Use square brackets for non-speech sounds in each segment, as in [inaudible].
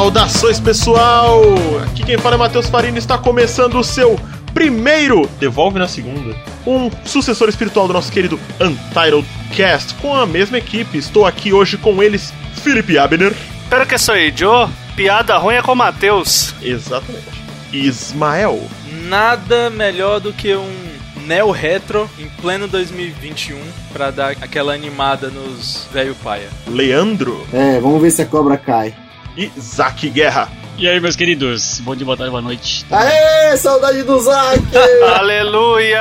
Saudações pessoal! Aqui quem fala é Matheus Farina está começando o seu primeiro Devolve na Segunda, um sucessor espiritual do nosso querido Untitled Cast, com a mesma equipe. Estou aqui hoje com eles, Felipe Abner. Pero que sou Joe, piada ruim é com o Matheus. Exatamente. Ismael. Nada melhor do que um neo retro em pleno 2021 para dar aquela animada nos velho paia. Leandro. É, vamos ver se a cobra cai. E Zack Guerra. E aí, meus queridos? Bom dia, boa tarde, boa noite. Aê, saudade do Zack! [laughs] Aleluia,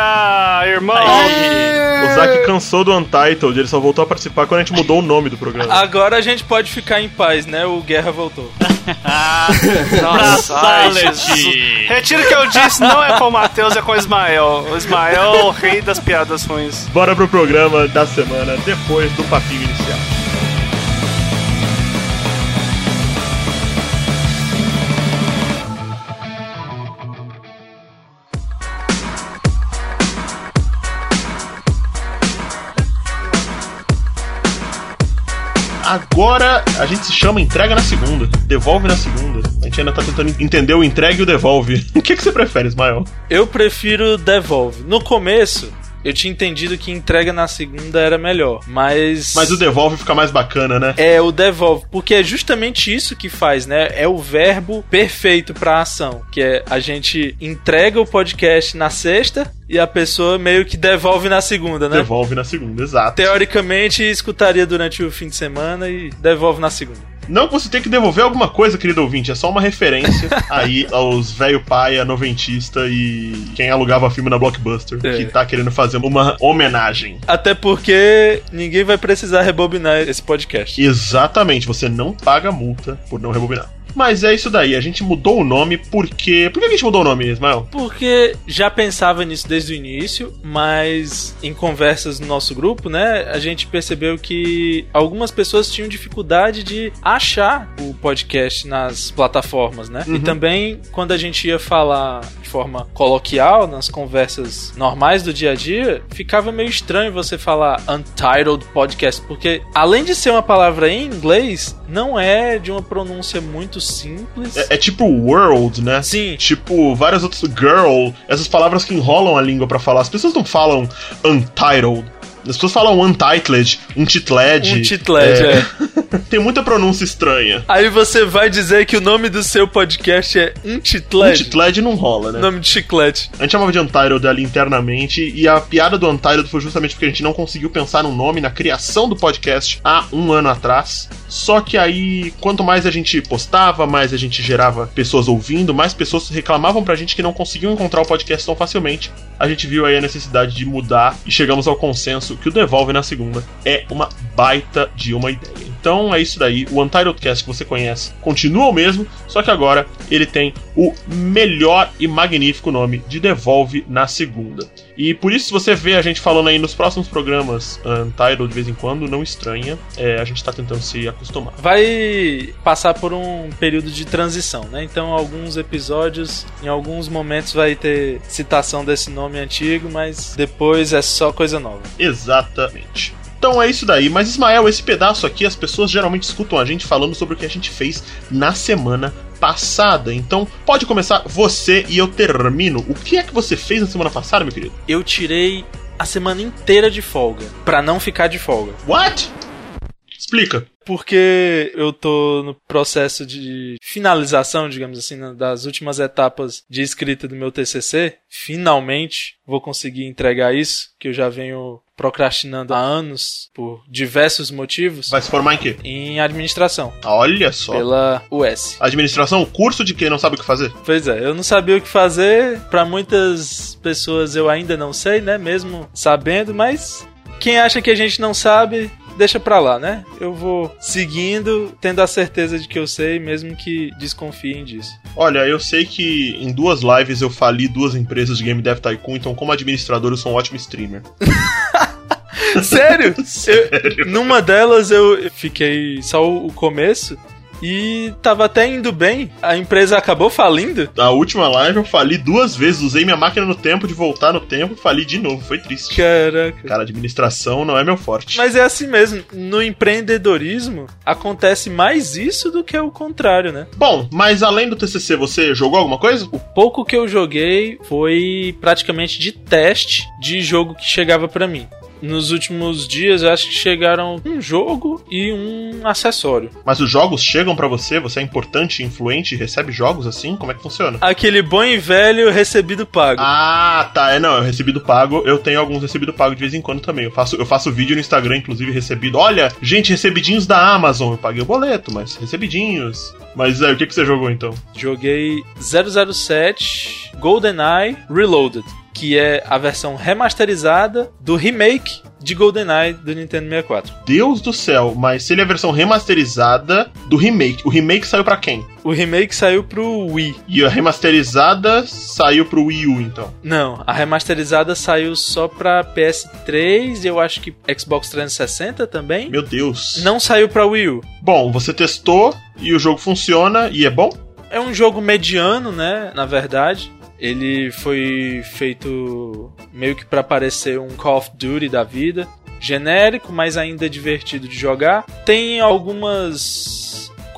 irmão! O Zack cansou do Untitled, ele só voltou a participar quando a gente mudou o nome do programa. Agora a gente pode ficar em paz, né? O Guerra voltou. [laughs] Nossa, ai. Retiro o que eu disse, não é com o Matheus, é com o Ismael. O Ismael é o rei das piadas ruins. Bora pro programa da semana, depois do papinho inicial. Agora a gente se chama entrega na segunda, devolve na segunda. A gente ainda tá tentando entender o entrega e o devolve. [laughs] O que, que você prefere, Ismael? Eu prefiro devolve. No começo, eu tinha entendido que entrega na segunda era melhor, mas. Mas o devolve fica mais bacana, né? É, o devolve, porque é justamente isso que faz, né? É o verbo perfeito pra ação, que é a gente entrega o podcast na sexta e a pessoa meio que devolve na segunda, né? Devolve na segunda, exato. Teoricamente, escutaria durante o fim de semana e devolve na segunda. Não que você tem que devolver alguma coisa, querido ouvinte, é só uma referência [laughs] aí aos velho paia, noventista e quem alugava filme na Blockbuster, É. que tá querendo fazer uma homenagem. Até porque ninguém vai precisar rebobinar esse podcast. Exatamente, você não paga multa por não rebobinar. Mas é isso daí, a gente mudou o nome porque. Por que a gente mudou o nome, Ismael? Porque já pensava nisso desde o início, mas em conversas no nosso grupo, né, a gente percebeu que algumas pessoas tinham dificuldade de achar o podcast nas plataformas, né? E também quando a gente ia falar forma coloquial, nas conversas normais do dia a dia, ficava meio estranho você falar Untitled Podcast, porque além de ser uma palavra em inglês, não é de uma pronúncia muito simples. É, é tipo world, né? Sim. Tipo, várias outras. Girl, essas palavras que enrolam a língua pra falar. As pessoas não falam untitled. As pessoas falam untitled, untitled. Untitled, é. [laughs] Tem muita pronúncia estranha. Aí você vai dizer que o nome do seu podcast é Untitled? Untitled não rola, né? Nome de chiclete. A gente chamava de Untitled ali internamente, e a piada do Untitled foi justamente porque a gente não conseguiu pensar num nome na criação do podcast há um ano atrás. Só que aí, quanto mais a gente postava, mais a gente gerava pessoas ouvindo, mais pessoas reclamavam pra gente que não conseguiam encontrar o podcast tão facilmente. A gente viu aí a necessidade de mudar e chegamos ao consenso que o Devolve na segunda é uma baita de uma ideia. Então é isso daí, o Untitled Cast que você conhece continua o mesmo, só que agora ele tem o melhor e magnífico nome de Devolve na segunda. E por isso, se você vê a gente falando aí nos próximos programas Untitled de vez em quando, não estranha, é, a gente tá tentando se acostumar. Vai passar por um período de transição, né? Então, alguns episódios, em alguns momentos, vai ter citação desse nome antigo, mas depois é só coisa nova. Exatamente. Então é isso daí, mas Ismael, esse pedaço aqui as pessoas geralmente escutam a gente falando sobre o que a gente fez na semana passada. Então pode começar você e eu termino. O que é que você fez na semana passada, meu querido? Eu tirei a semana inteira de folga, pra não ficar de folga. What? Explica. Porque eu tô no processo de finalização, digamos assim, das últimas etapas de escrita do meu TCC. Finalmente vou conseguir entregar isso, que eu já venho procrastinando há anos por diversos motivos. Vai se formar em quê? Em administração, Olha só. pela US. Administração, curso de quem não sabe o que fazer? Pois é, eu não sabia o que fazer. Pra muitas pessoas eu ainda não sei, né? Mesmo sabendo, mas quem acha que a gente não sabe, deixa pra lá, né? Eu vou seguindo, tendo a certeza de que eu sei, mesmo que desconfiem disso. Olha, eu sei que em duas lives eu fali duas empresas de Game Dev Tycoon, então como administrador eu sou um ótimo streamer. [laughs] [laughs] [laughs] Sério? Eu- numa delas eu fiquei só o começo. e tava até indo bem. A empresa acabou falindo. Na última live eu fali duas vezes, usei minha máquina no tempo de voltar no tempo e fali de novo. Foi triste. Caraca. Cara, administração não é meu forte. Mas é assim mesmo. No empreendedorismo acontece mais isso do que o contrário, né? Bom, mas além do TCC, você jogou alguma coisa? O pouco que eu joguei foi praticamente de teste de jogo que chegava pra mim. Nos últimos dias, eu acho que chegaram um jogo e um acessório. Mas os jogos chegam pra você? Você é importante, influente, recebe jogos assim? Como é que funciona? Aquele bom e velho recebido pago. Ah, tá. É, não, eu recebido pago. Eu tenho alguns recebido pago de vez em quando também. Eu faço, eu faço vídeo no Instagram, inclusive, recebido. Olha, gente, recebidinhos da Amazon. Eu paguei o boleto, mas recebidinhos. Mas é, o que, que você jogou então? Joguei 007 GoldenEye Reloaded, que é a versão remasterizada do remake de GoldenEye do Nintendo 64. Deus do céu, mas se ele é a versão remasterizada do remake, o remake saiu pra quem? O remake saiu pro Wii. E a remasterizada saiu pro Wii U, então. Não, a remasterizada saiu só pra PS3 e eu acho que Xbox 360 também. Meu Deus. Não saiu pra Wii U. Bom, você testou e o jogo funciona e é bom? É um jogo mediano, né? Na verdade. Ele foi feito meio que para parecer um Call of Duty da vida. Genérico, mas ainda divertido de jogar. Tem algumas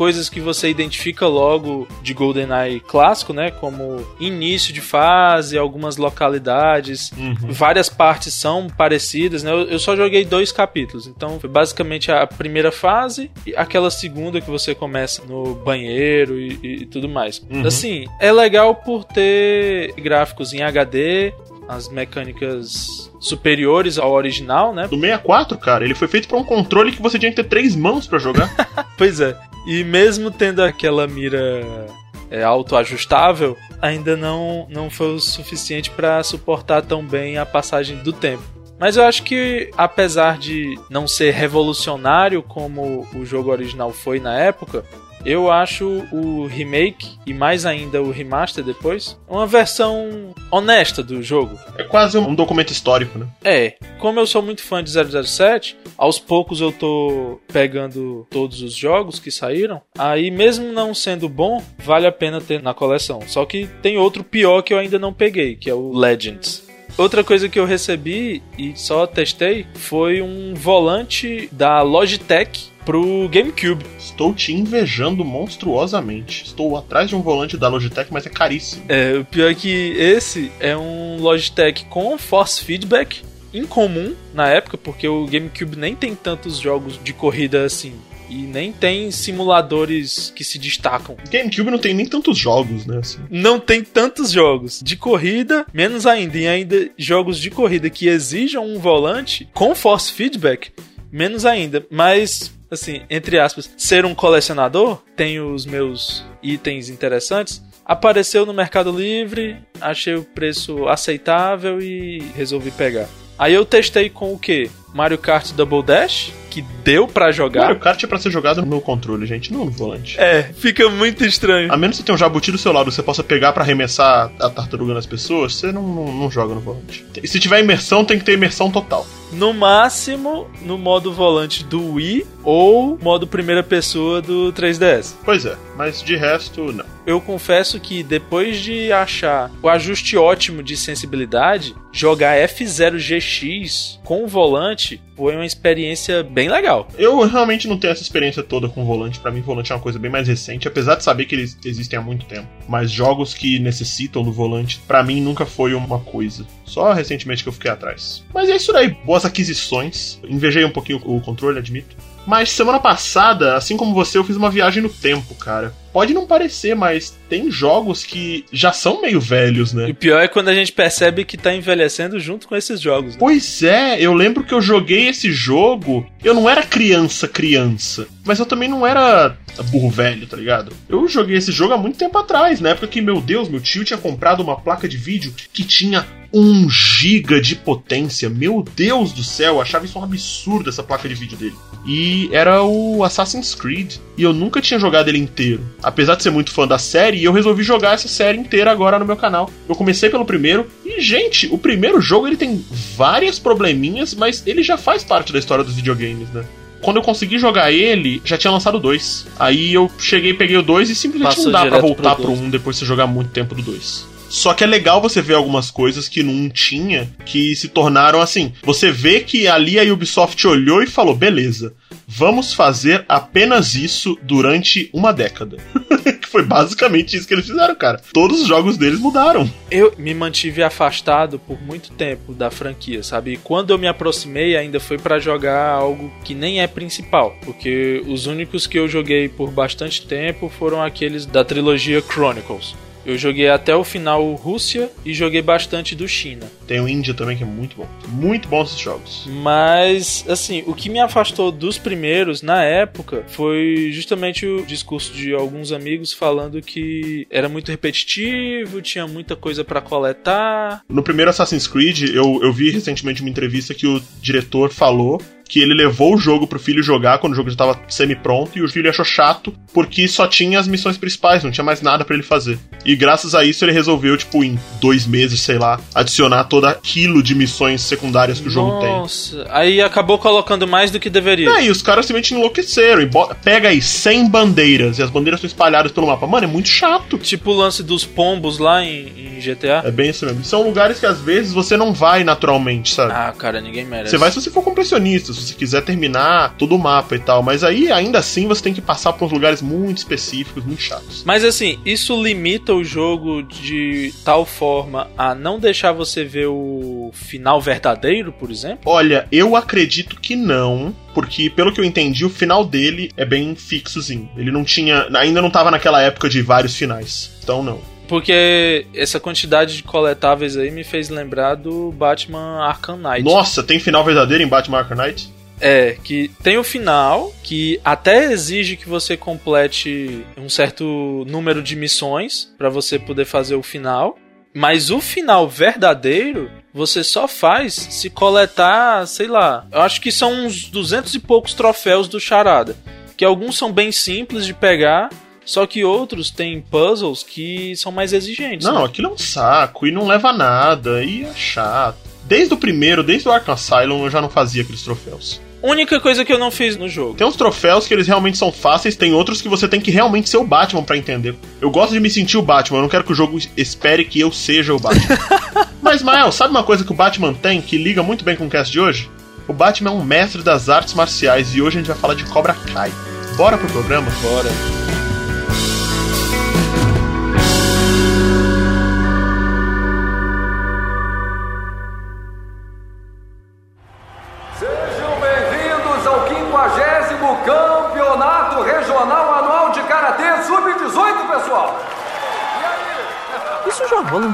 coisas que você identifica logo de GoldenEye clássico, né? Como início de fase, algumas localidades, Uhum. várias partes são parecidas, né? Eu, eu só joguei dois capítulos, então foi basicamente a primeira fase e aquela segunda que você começa no banheiro e, e tudo mais. Uhum. Assim, é legal por ter gráficos em HD, as mecânicas superiores ao original, né? Do 64, cara, ele foi feito pra um controle que você tinha que ter três mãos pra jogar. [laughs] Pois é. E mesmo tendo aquela mira é, autoajustável, ainda não, não foi o suficiente para suportar tão bem a passagem do tempo. Mas eu acho que, apesar de não ser revolucionário como o jogo original foi na época, eu acho o remake e mais ainda o remaster depois uma versão honesta do jogo. é quase um documento histórico, né? É, como eu sou muito fã de 007, aos poucos eu tô pegando todos os jogos que saíram. Aí, mesmo não sendo bom, vale a pena ter na coleção. Só que tem outro pior que eu ainda não peguei, que é o Legends. Outra coisa que eu recebi e só testei foi um volante da Logitech pro GameCube. Estou te invejando monstruosamente. Estou atrás de um volante da Logitech, mas é caríssimo. É, o pior é que esse é um Logitech com force feedback incomum na época, porque o GameCube nem tem tantos jogos de corrida assim. E nem tem simuladores que se destacam. GameCube não tem nem tantos jogos, né? Assim. Não tem tantos jogos de corrida, menos ainda. E ainda jogos de corrida que exijam um volante com force feedback, menos ainda. Mas, assim, entre aspas, ser um colecionador, tem os meus itens interessantes. Apareceu no Mercado Livre, achei o preço aceitável e resolvi pegar. Aí eu testei com o que? Mario Kart Double Dash, que deu pra jogar. Mario Kart é pra ser jogado no controle, gente, não no volante. É, fica muito estranho. A menos que você tenha um jabuti do seu lado, você possa pegar pra arremessar a tartaruga nas pessoas, você não, não, não joga no volante. E se tiver imersão, tem que ter imersão total. No máximo, no modo volante do Wii ou modo primeira pessoa do 3DS. Pois é, mas de resto, não. Eu confesso que depois de achar o ajuste ótimo de sensibilidade, jogar F0GX com o volante foi uma experiência bem legal. Eu realmente não tenho essa experiência toda com volante. Pra mim, volante é uma coisa bem mais recente, apesar de saber que eles existem há muito tempo. Mas jogos que necessitam do volante, pra mim, nunca foi uma coisa. Só recentemente que eu fiquei atrás. Mas é isso aí, boas aquisições. Invejei um pouquinho o controle, admito. Mas semana passada, assim como você, eu fiz uma viagem no tempo, cara. Pode não parecer, mas tem jogos que já são meio velhos, E né? o pior é quando a gente percebe que tá envelhecendo junto com esses jogos. né? Pois é, eu lembro que eu joguei esse jogo. Eu não era criança, criança. Mas eu também não era burro velho, tá ligado? Eu joguei esse jogo há muito tempo atrás, na época que, meu Deus, meu tio tinha comprado uma placa de vídeo que tinha 1 giga de potência. Meu Deus do céu, eu achava isso um absurdo essa placa de vídeo dele. E era o Assassin's Creed. E eu nunca tinha jogado ele inteiro. Apesar de ser muito fã da série, eu resolvi jogar essa série inteira agora no meu canal. Eu comecei pelo primeiro. E, gente, o primeiro jogo ele tem várias probleminhas, mas ele já faz parte da história dos videogames, né? Quando eu consegui jogar ele, já tinha lançado dois. Aí eu cheguei, peguei o dois e simplesmente Passou não dá pra voltar pro pro um depois de você jogar muito tempo do dois. Só que é legal você ver algumas coisas que não tinha, que se tornaram assim. Você vê que ali a Ubisoft olhou e falou: beleza, vamos fazer apenas isso durante uma década. [laughs] que foi basicamente isso que eles fizeram, cara. Todos os jogos deles mudaram. Eu me mantive afastado por muito tempo da franquia, sabe? E quando eu me aproximei, ainda foi pra jogar algo que nem é principal, porque os únicos que eu joguei por bastante tempo foram aqueles da trilogia Chronicles. Eu joguei até o final Rússia e joguei bastante do China. Tem o Índia também, que é muito bom. Muito bom esses jogos. Mas, assim, o que me afastou dos primeiros na época foi justamente o discurso de alguns amigos falando que era muito repetitivo, tinha muita coisa pra coletar. No primeiro Assassin's Creed, eu, eu vi recentemente uma entrevista que o diretor falou que ele levou o jogo pro filho jogar quando o jogo já tava semi-pronto e o filho achou chato porque só tinha as missões principais, não tinha mais nada pra ele fazer. E graças a isso ele resolveu, tipo, em dois meses, sei lá, adicionar todo aquilo de missões secundárias que o jogo tem. Nossa, aí acabou colocando mais do que deveria. É, e os caras simplesmente enlouqueceram. E pega aí 100 bandeiras e as bandeiras estão espalhadas pelo mapa. Mano, é muito chato. Tipo o lance dos pombos lá em, em GTA. É bem isso mesmo. São lugares que às vezes você não vai naturalmente, sabe? Ah, cara, ninguém merece. Você vai se você for completionista, se quiser terminar todo o mapa e tal. Mas aí, ainda assim, você tem que passar por uns lugares muito específicos, muito chatos. Mas assim, isso limita o jogo de tal forma a não deixar você ver o final verdadeiro, por exemplo? Olha, eu acredito que não. Porque, pelo que eu entendi, o final dele é bem fixozinho. Ele não tinha. Ainda não tava naquela época de vários finais. Então, não. Porque essa quantidade de coletáveis aí me fez lembrar do Batman Arkham Knight. Nossa, tem final verdadeiro em Batman Arkham Knight? É, que tem o final, que até exige que você complete um certo número de missões pra você poder fazer o final. Mas o final verdadeiro você só faz se coletar, sei lá. Eu acho que são uns 200 e poucos troféus do Charada. Que alguns são bem simples de pegar, só que outros têm puzzles que são mais exigentes. Não, né? aquilo é um saco e não leva a nada e é chato. Desde o primeiro, desde o Arkham Asylum, eu já não fazia aqueles troféus. Única coisa que eu não fiz no jogo. Tem uns troféus que eles realmente são fáceis, tem outros que você tem que realmente ser o Batman pra entender. Eu gosto de me sentir o Batman, eu não quero que o jogo espere que eu seja o Batman. [laughs] Mas, Mael, sabe uma coisa que o Batman tem que liga muito bem com o cast de hoje? O Batman é um mestre das artes marciais e hoje a gente vai falar de Cobra Kai. Bora pro programa? Bora.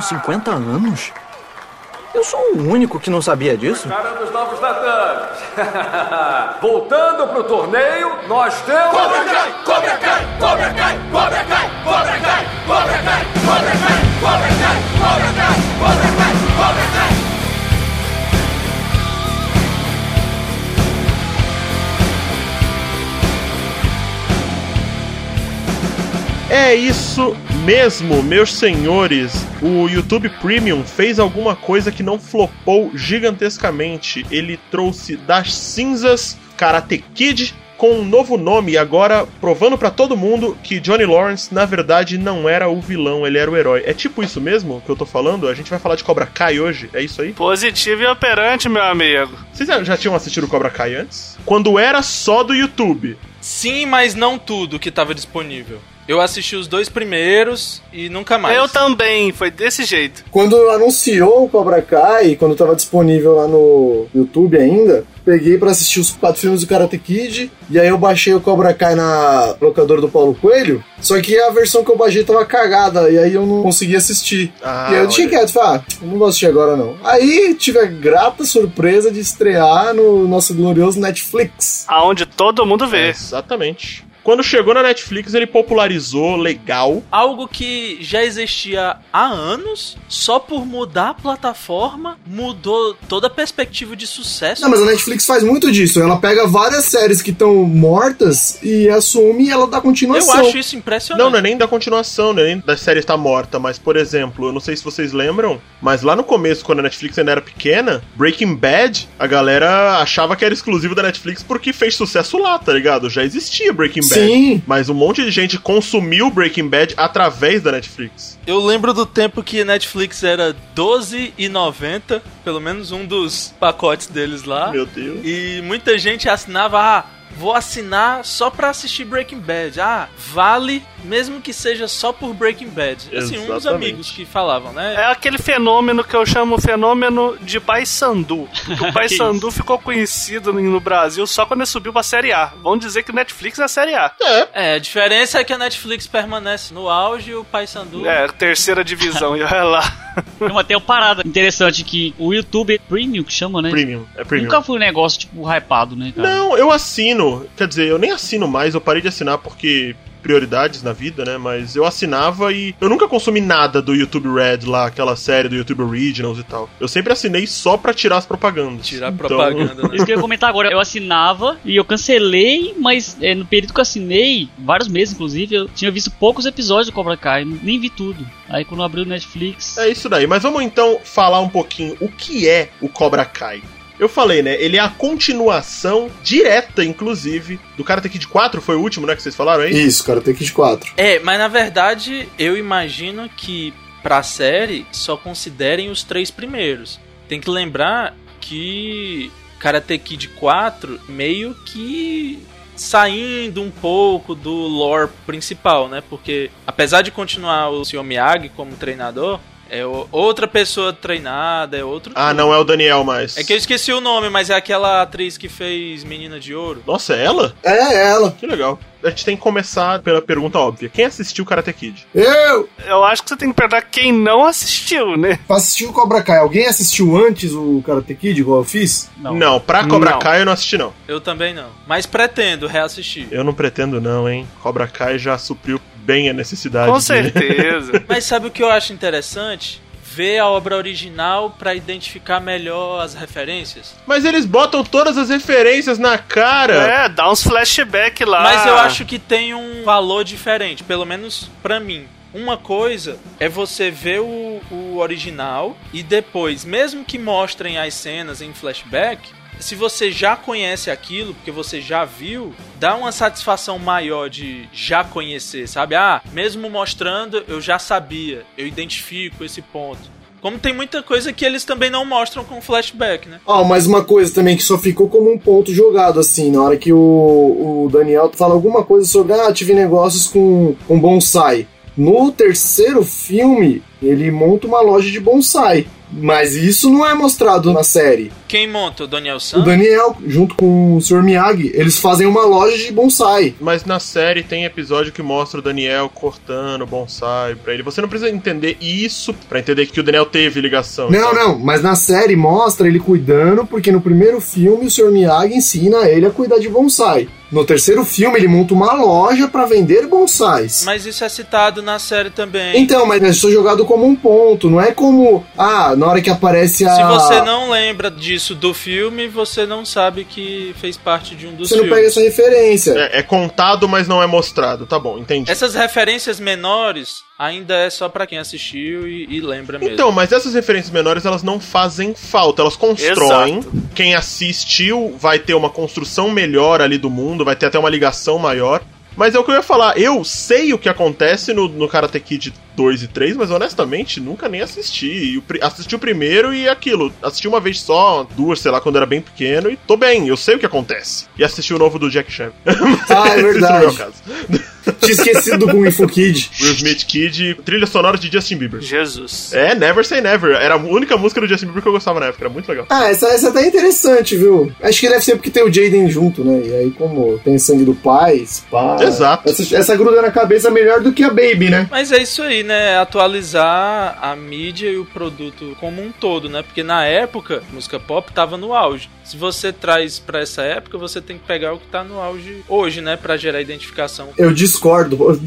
50 anos? Eu sou o único que não sabia disso. Cara dos novos tatames! Voltando pro torneio, nós temos. Cobra Kai! Cobra Kai! Cobra Kai! Cobra Kai! Cobra Kai! Cobra Kai! Cobra Kai! Cobra Kai! Cobra Kai! Cobra Kai! Cobra Kai! É isso mesmo, meus senhores. O YouTube Premium fez alguma coisa que não flopou gigantescamente. Ele trouxe das cinzas Karate Kid com um novo nome e agora provando pra todo mundo que Johnny Lawrence na verdade não era o vilão, ele era o herói. É tipo isso mesmo que eu tô falando? A gente vai falar de Cobra Kai hoje, é isso aí? Positivo e operante, meu amigo. Vocês já- já tinham assistido Cobra Kai antes? Quando era só do YouTube. Sim, mas não tudo que estava disponível. Eu assisti os dois primeiros e nunca mais. Eu também, foi desse jeito. Quando anunciou o Cobra Kai, quando tava disponível lá no YouTube ainda, peguei pra assistir os quatro filmes do Karate Kid, e aí eu baixei o Cobra Kai na locadora do Paulo Coelho, só que a versão que eu baixei tava cagada, e aí eu não consegui assistir. Ah, e aí eu tinha quieto, falei, ah, eu não vou assistir agora não. Aí tive a grata surpresa de estrear no nosso glorioso Netflix. Aonde todo mundo vê. Exatamente. Quando chegou na Netflix, ele popularizou legal. Algo que já existia há anos, só por mudar a plataforma, mudou toda a perspectiva de sucesso. Não, mas a Netflix faz muito disso. Ela pega várias séries que estão mortas e assume e ela dá Eu continuação. acho isso impressionante. Não, não é nem da continuação, né? Nem da série estar morta, mas, por exemplo, eu não sei se vocês lembram, mas lá no começo, quando a Netflix ainda era pequena, Breaking Bad, a galera achava que era exclusivo da Netflix porque fez sucesso lá, tá ligado? Já existia Breaking Bad. Sim. Mas um monte de gente consumiu Breaking Bad através da Netflix. Eu lembro do tempo que Netflix era R$12,90, pelo menos um dos pacotes deles lá. Meu Deus. E muita gente assinava, ah, vou assinar só pra assistir Breaking Bad. Ah, vale, mesmo que seja só por Breaking Bad. Assim, uns Exatamente. amigos que falavam, né? É aquele fenômeno que eu chamo fenômeno de Pai Sandu. [laughs] O Pai Que Sandu ficou conhecido no Brasil só quando ele subiu pra Série A. Vamos dizer que o Netflix é a Série A. É, a diferença é que a Netflix permanece no auge e o Paysandu... É, terceira divisão, e olha lá. Tem uma, tem uma parada interessante que o YouTube é Premium, que chama, né? Premium. É premium. Nunca foi um negócio, tipo, hypado, né, cara? Não, eu assino. Quer dizer, eu nem assino mais, eu parei de assinar porque prioridades na vida, né? Mas eu assinava e eu nunca consumi nada do YouTube Red lá, aquela série do YouTube Originals e tal. Eu sempre assinei só pra tirar as propagandas. Tirar Então, propaganda, né? Isso que eu ia comentar agora, eu assinava e eu cancelei, mas é, no período que eu assinei, vários meses inclusive, eu tinha visto poucos episódios do Cobra Kai, nem vi tudo. Aí quando abriu o Netflix. É isso daí. Mas vamos então falar um pouquinho o que é o Cobra Kai. Eu falei, né? Ele é a continuação direta, inclusive, do Karate Kid 4, foi o último, né? Que vocês falaram aí? Isso, cara, tem Kid 4. É, mas na verdade eu imagino que pra série só considerem os três primeiros. Tem que lembrar que Karate Kid 4 meio que saindo um pouco do lore principal, né? Porque apesar de continuar o Sr. Miyagi como treinador, é outra pessoa treinada, é outro. Ah, não é o Daniel mais. É que eu esqueci o nome, mas é aquela atriz que fez Menina de Ouro. Nossa, é ela? É ela. Que legal. A gente tem que começar pela pergunta óbvia. Quem assistiu Karate Kid? Eu! Eu acho que você tem que perguntar quem não assistiu, né? Pra assistir o Cobra Kai, alguém assistiu antes o Karate Kid, igual eu fiz? Não, pra Cobra Não. Kai eu não assisti, não. Eu também não. Mas pretendo reassistir. Eu não pretendo, não, hein? Cobra Kai já supriu bem a necessidade. Com de- certeza. [laughs] Mas sabe o que eu acho interessante? Ver a obra original pra identificar melhor as referências. Mas eles botam todas as referências na cara. É, dá uns flashback lá. Mas eu acho que tem um valor diferente, pelo menos pra mim. Uma coisa é você ver o, o original e depois, mesmo que mostrem as cenas em flashback, se você já conhece aquilo, porque você já viu, dá uma satisfação maior de já conhecer, sabe? Ah, mesmo mostrando, eu já sabia, eu identifico esse ponto. Como tem muita coisa que eles também não mostram com flashback, né? Ó, mas uma coisa também que só ficou como um ponto jogado, assim, na hora que o, o Daniel fala alguma coisa sobre, ah, tive negócios com, com bonsai. No terceiro filme, ele monta uma loja de bonsai. Mas isso não é mostrado na série. Quem monta? O Daniel O San? Daniel, junto com o Sr. Miyagi, eles fazem uma loja de bonsai. Mas na série tem episódio que mostra o Daniel cortando bonsai pra ele. Você não precisa entender isso pra entender que o Daniel teve ligação. Não, Então, não, mas na série mostra ele cuidando, porque no primeiro filme o Sr. Miyagi ensina ele a cuidar de bonsai. No terceiro filme ele monta uma loja pra vender bonsais. Mas isso é citado na série também. Então, mas é só jogado como um ponto, não é como, ah, na hora que aparece a... Se você não lembra disso do filme, você não sabe que fez parte de um dos Você não filmes. pega essa referência. É, é contado, mas não é mostrado. Tá bom, entendi. Essas referências menores ainda é só pra quem assistiu e, e lembra mesmo. Então, mas essas referências menores elas não fazem falta, elas constroem. Exato. Quem assistiu vai ter uma construção melhor ali do mundo, vai ter até uma ligação maior. Mas é o que eu ia falar, eu sei o que acontece no, no Karate Kid 2 e 3, mas honestamente nunca nem assisti. E pri- assisti o primeiro e aquilo. Assisti uma vez só, duas, sei lá, quando era bem pequeno, e tô bem, eu sei o que acontece. E assisti o novo do Jack Chan. Ah, é [laughs] Esse não é o verdade. caso. Tinha esquecido do Kung Fu Kid. [laughs] Will Smith Kid, trilha sonora de Justin Bieber. Jesus. É, Never Say Never. Era a única música do Justin Bieber que eu gostava na época, era muito legal. Ah, essa, essa tá interessante, viu? Acho que deve ser porque tem o Jaden junto, né? E aí, como tem sangue do pai, pá. Exato. Essa, essa gruda na cabeça é melhor do que a Baby, né? Mas é isso aí, né? Atualizar a mídia e o produto como um todo, né? Porque na época, música pop tava no auge. Se você traz pra essa época, você tem que pegar o que tá no auge hoje, né? Pra gerar identificação. Eu discordo.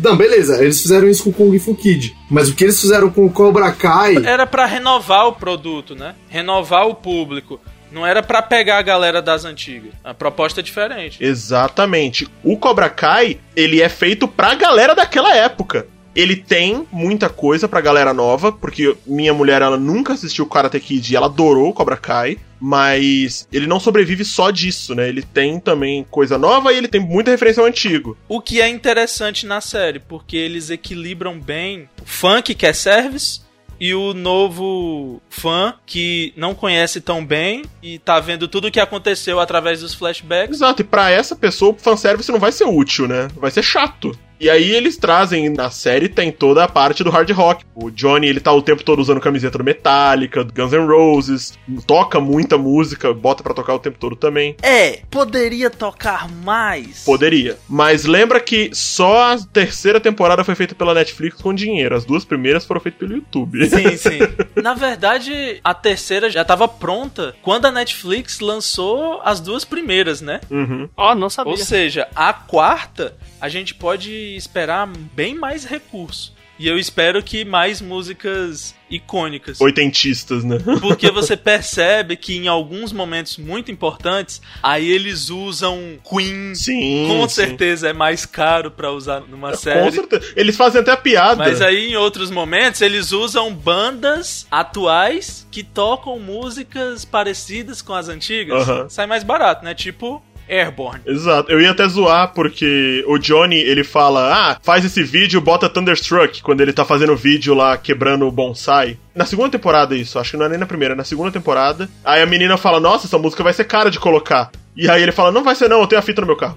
Não, beleza, eles fizeram isso com o Kung Fu Kid. Mas o que eles fizeram com o Cobra Kai. Era pra renovar o produto, né? Renovar o público. Não era pra pegar a galera das antigas. A proposta é diferente. Exatamente. O Cobra Kai, ele é feito pra galera daquela época. Ele tem muita coisa pra galera nova, porque minha mulher ela nunca assistiu Karate Kid e ela adorou o Cobra Kai, mas ele não sobrevive só disso, né? Ele tem também coisa nova e ele tem muita referência ao antigo. O que é interessante na série, porque eles equilibram bem o funk que é service e o novo fã que não conhece tão bem e tá vendo tudo o que aconteceu através dos flashbacks. Exato, e pra essa pessoa o fanservice não vai ser útil, né? Vai ser chato. E aí eles trazem, na série tem toda a parte do hard rock. O Johnny, ele tá o tempo todo usando camiseta do Metallica, do Guns N' Roses, toca muita música, bota pra tocar o tempo todo também. É, poderia tocar mais. Poderia. Mas lembra que só a terceira temporada foi feita pela Netflix com dinheiro. As duas primeiras foram feitas pelo YouTube. Sim, sim. [laughs] Na verdade, a terceira já tava pronta quando a Netflix lançou as duas primeiras, né? Uhum. Ó, não sabia. Ou seja, a quarta a gente pode esperar bem mais recurso. E eu espero que mais músicas icônicas. Oitentistas, né? [laughs] Porque você percebe que em alguns momentos muito importantes, aí eles usam Queen. Sim. Com sim. certeza é mais caro pra usar numa Com série. certeza. Eles fazem até piada. Mas aí em outros momentos eles usam bandas atuais que tocam músicas parecidas com as antigas. Aham. Sai mais barato, né? Tipo Airborne. Exato. Eu ia até zoar porque o Johnny, ele fala: "Ah, faz esse vídeo, bota Thunderstruck" quando ele tá fazendo vídeo lá quebrando o bonsai. Na segunda temporada isso, acho que não é nem na primeira, é na segunda temporada. Aí a menina fala: "Nossa, essa música vai ser cara de colocar". E aí ele fala: "Não vai ser não, eu tenho a fita no meu carro".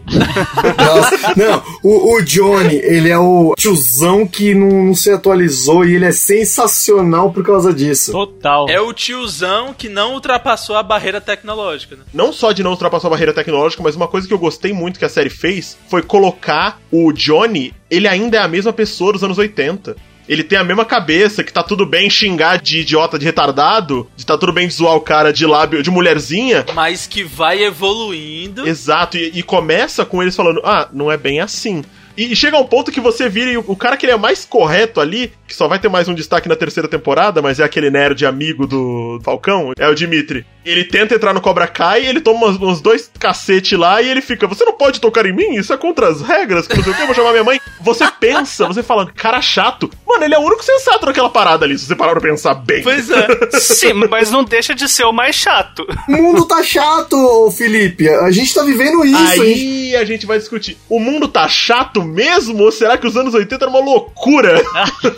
Nossa, [laughs] não, o, o Johnny, ele é o tiozão que não, não se atualizou e ele é sensacional por causa disso. Total. É o tiozão que não ultrapassou a barreira tecnológica, né? não só de não ultrapassar a barreira tecnológica, mas uma coisa que eu gostei muito que a série fez foi colocar o Johnny, ele ainda é a mesma pessoa dos anos 80. Ele tem a mesma cabeça, que tá tudo bem xingar de idiota, de retardado, de tá tudo bem zoar o cara de lábio, de mulherzinha. Mas que vai evoluindo. Exato, e, e começa com eles falando, ah, não é bem assim. E, chega um ponto que você vira e o, o cara que ele é mais correto ali, que só vai ter mais um destaque na terceira temporada, mas é aquele nerd amigo do Falcão, é o Dimitri. Ele tenta entrar no Cobra Kai, ele toma uns, uns dois cacete lá e ele fica, você não pode tocar em mim? Isso é contra as regras, que não sei o que, eu vou chamar minha mãe. Você [laughs] pensa, você fala, cara chato. Mano, ele é o único sensato naquela parada ali, se você parar pra pensar bem. Pois é. [laughs] Sim, mas não deixa de ser o mais chato. O mundo tá chato, Felipe. A gente tá vivendo isso, hein? Aí a gente vai discutir. O mundo tá chato mesmo? Ou será que os anos 80 era uma loucura?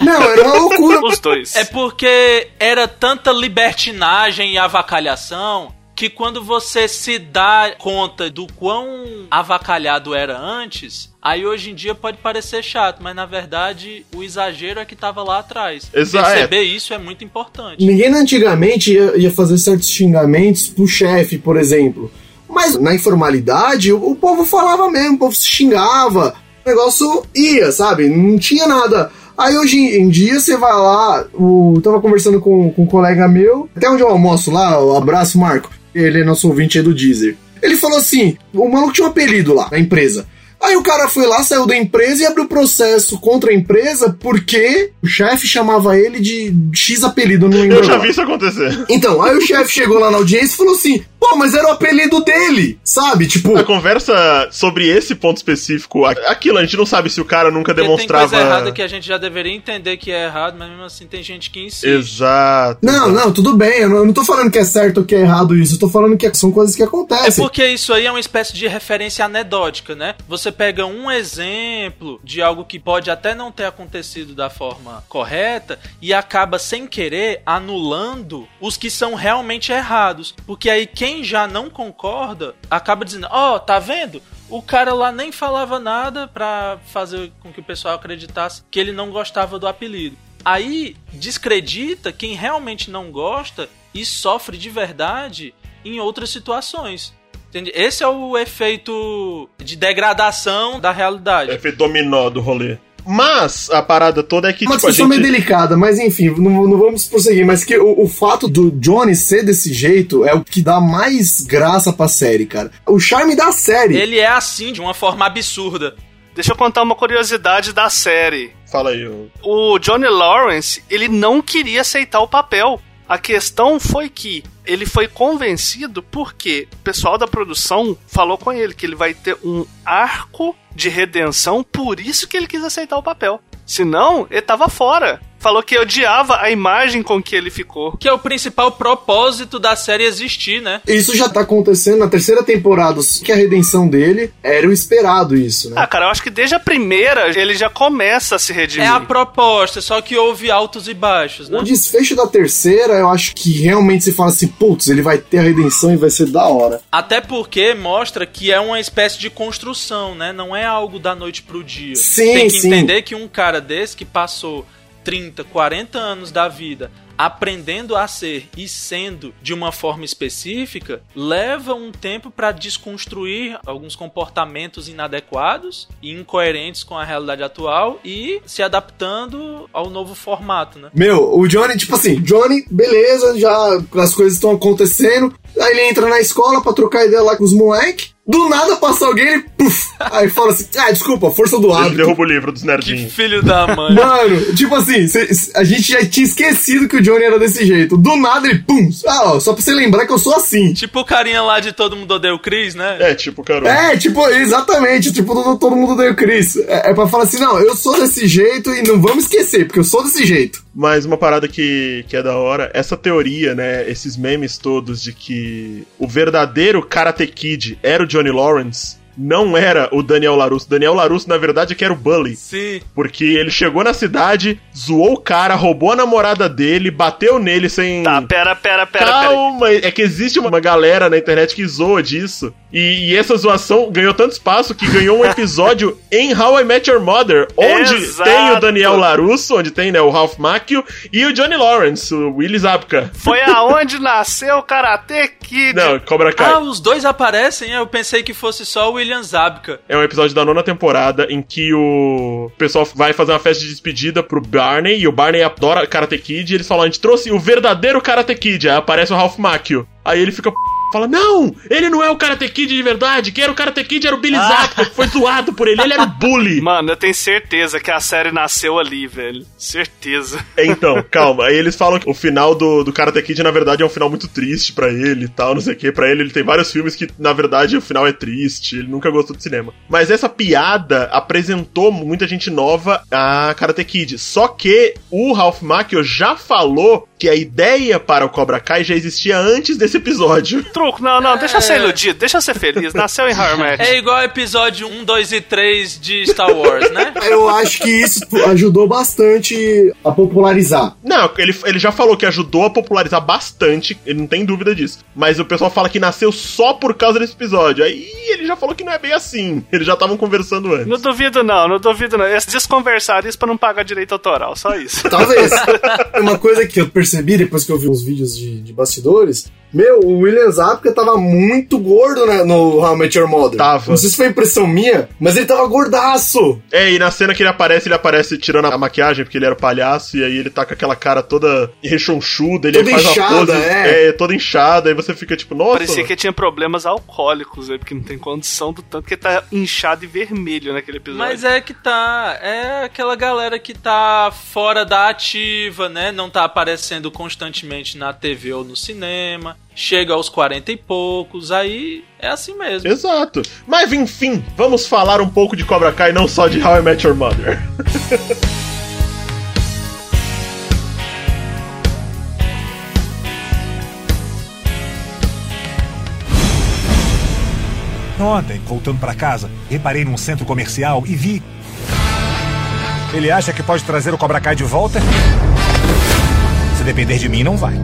Não, era uma loucura. Os dois. É porque era tanta libertinagem e avacalhação que quando você se dá conta do quão avacalhado era antes, aí hoje em dia pode parecer chato, mas na verdade o exagero é que tava lá atrás. Exato. Perceber isso é muito importante. Ninguém antigamente ia, ia fazer certos xingamentos pro chefe, por exemplo. Mas na informalidade, o, o povo falava mesmo, o povo se xingava. O negócio ia, sabe? Não tinha nada. Aí hoje em dia você vai lá, o, tava conversando com, com um colega meu, até onde eu almoço lá, o abraço Marco, ele é nosso ouvinte aí do Deezer. Ele falou assim: o maluco tinha um apelido lá na empresa. Aí o cara foi lá, saiu da empresa e abriu processo contra a empresa porque o chefe chamava ele de X apelido, não lembro. Eu já vi isso acontecer. Então, aí o chefe chegou lá na audiência e falou assim: pô, mas era o apelido dele, sabe? Tipo, A conversa sobre esse ponto específico, aquilo, a gente não sabe se o cara nunca Porque demonstrava. tem coisa errada que a gente já deveria entender que é errado, mas mesmo assim tem gente que insiste. Exato. não, não, tudo bem, eu não, eu não tô falando que é certo ou que é errado isso, eu tô falando que são coisas que É acontecem. porque isso aí é uma espécie de referência anedótica, né? Você pega um exemplo de algo que pode até não ter acontecido da forma correta e acaba sem querer anulando os que são realmente errados. Porque aí quem já não concorda acaba dizendo: Ó, tá vendo? o cara lá nem falava nada pra fazer com que o pessoal acreditasse que ele não gostava do apelido. Aí descredita quem realmente não gosta e sofre de verdade em outras situações. Entende? Esse é o efeito de degradação da realidade. Efeito dominó do rolê. Mas a parada toda é que. Uma tipo, discussão gente... meio delicada, mas enfim, não, não vamos prosseguir. Mas que o, o fato do Johnny ser desse jeito é o que dá mais graça pra série, cara. O charme da série. Ele é assim, de uma forma absurda. Deixa eu contar uma curiosidade da série. Fala aí. O Johnny Lawrence, ele não queria aceitar o papel. A questão foi que ele foi convencido porque o pessoal da produção falou com ele que ele vai ter um arco de redenção, por isso que ele quis aceitar o papel. Senão, ele tava fora. Falou que odiava a imagem com que ele ficou. Que é o principal propósito da série existir, né? Isso já tá acontecendo na terceira temporada, que a redenção dele era o esperado, isso, né? Ah, cara, eu acho que desde a primeira ele já começa a se redimir. É a proposta, só que houve altos e baixos, né? O desfecho da terceira, eu acho que realmente se fala assim, putz, ele vai ter a redenção e vai ser da hora. Até porque mostra que é uma espécie de construção, né? Não é algo da noite pro dia. Sim, Tem que sim. entender que um cara desse que passou 30, 40 anos da vida aprendendo a ser e sendo de uma forma específica, leva um tempo para desconstruir alguns comportamentos inadequados e incoerentes com a realidade atual e se adaptando ao novo formato, né? Meu, o Johnny, tipo assim, Johnny, beleza, já as coisas estão acontecendo. Aí ele entra na escola pra trocar ideia lá com os moleques. Do nada passa alguém e puf! Aí fala assim: ah, desculpa, força do Ele hábito. derruba o livro dos Que nerdinhos. filho da mãe. Mano, tipo assim, cê- a gente já tinha esquecido que o Johnny era desse jeito. Do nada ele, pum! Ah, ó, só pra você lembrar que eu sou assim. tipo o carinha lá de Todo Mundo Odeia o Chris, né? É, tipo, cara. É, tipo, exatamente, tipo, todo, todo mundo deu Chris. É, é pra falar assim, não, eu sou desse jeito e não vamos esquecer, porque eu sou desse jeito. Mas uma parada que, que é da hora, essa teoria, né? Esses memes todos de que o verdadeiro Karate Kid era o Johnny Lawrence, não era o Daniel LaRusso. Daniel LaRusso, na verdade, é que era o Bully. Sim. Porque ele chegou na cidade, zoou o cara, roubou a namorada dele, bateu nele sem. Tá, pera, pera, pera, pera. Calma, é que existe uma galera na internet que zoa disso. E, e essa zoação ganhou tanto espaço que ganhou um [laughs] episódio em How I Met Your Mother, onde Exato. tem o Daniel LaRusso, onde tem né, o Ralph Macchio, e o Johnny Lawrence, o Willy Zabka. Foi aonde nasceu o Karate Kid. Não, Cobra Kai. Ah, os dois aparecem? Eu pensei que fosse só o William Zabka. É um episódio da nona temporada em que o pessoal vai fazer uma festa de despedida pro Barney e o Barney adora Karate Kid e eles falam: a gente trouxe o verdadeiro Karate Kid. Aí aparece o Ralph Macchio. Aí ele fica. Fala, não, ele não é o Karate Kid de verdade. Quem era o Karate Kid era o Billy Zabka, que foi zoado por ele. Ele era o bully. [laughs] Mano, eu tenho certeza que a série nasceu ali, velho. Certeza. Então, [laughs] calma. Aí eles falam que o final do, do Karate Kid, na verdade, é um final muito triste pra ele e tal, não sei o que. Pra ele, ele tem vários filmes que, na verdade, o final é triste. Ele nunca gostou de cinema. Mas essa piada apresentou muita gente nova a Karate Kid. Só que o Ralph Macchio já falou que a ideia para o Cobra Kai já existia antes desse episódio. Não, não, deixa eu ser iludido, deixa eu ser feliz. Nasceu em How I Met. É igual episódio 1, 2 e 3 de Star Wars, né? [laughs] Eu acho que isso ajudou bastante a popularizar. Não, ele, ele já falou que ajudou a popularizar bastante, ele não tem dúvida disso. Mas o pessoal fala que nasceu só por causa desse episódio. Aí ele já falou que não é bem assim. Eles já estavam conversando antes. Não duvido não, não duvido não. Eles desconversaram isso pra não pagar direito autoral, só isso. Talvez. [laughs] Uma coisa que eu percebi depois que eu vi os vídeos de, de bastidores. Meu, o William Zabka tava muito gordo né, no How I Met Your Mother. Tava. Não sei se foi impressão minha, mas ele tava gordaço. É, e na cena que ele aparece, ele aparece tirando a maquiagem, porque ele era o palhaço, e aí ele tá com aquela cara toda rechonchuda, ele Toda faz inchada, uma pose. é. toda inchada, aí você fica tipo, nossa. Parecia que tinha problemas alcoólicos, né? Porque não tem condição do tanto que ele tá inchado e vermelho naquele episódio. Mas é que tá. É aquela galera que tá fora da ativa, né? Não tá aparecendo constantemente na TV ou no cinema. Chega aos 40 e poucos, aí é assim mesmo. Exato. Mas enfim, vamos falar um pouco de Cobra Kai, não só de How I Met Your Mother. [laughs] Ontem, voltando para casa, reparei num centro comercial e vi. Ele acha que pode trazer o Cobra Kai de volta? Se depender de mim, não vai.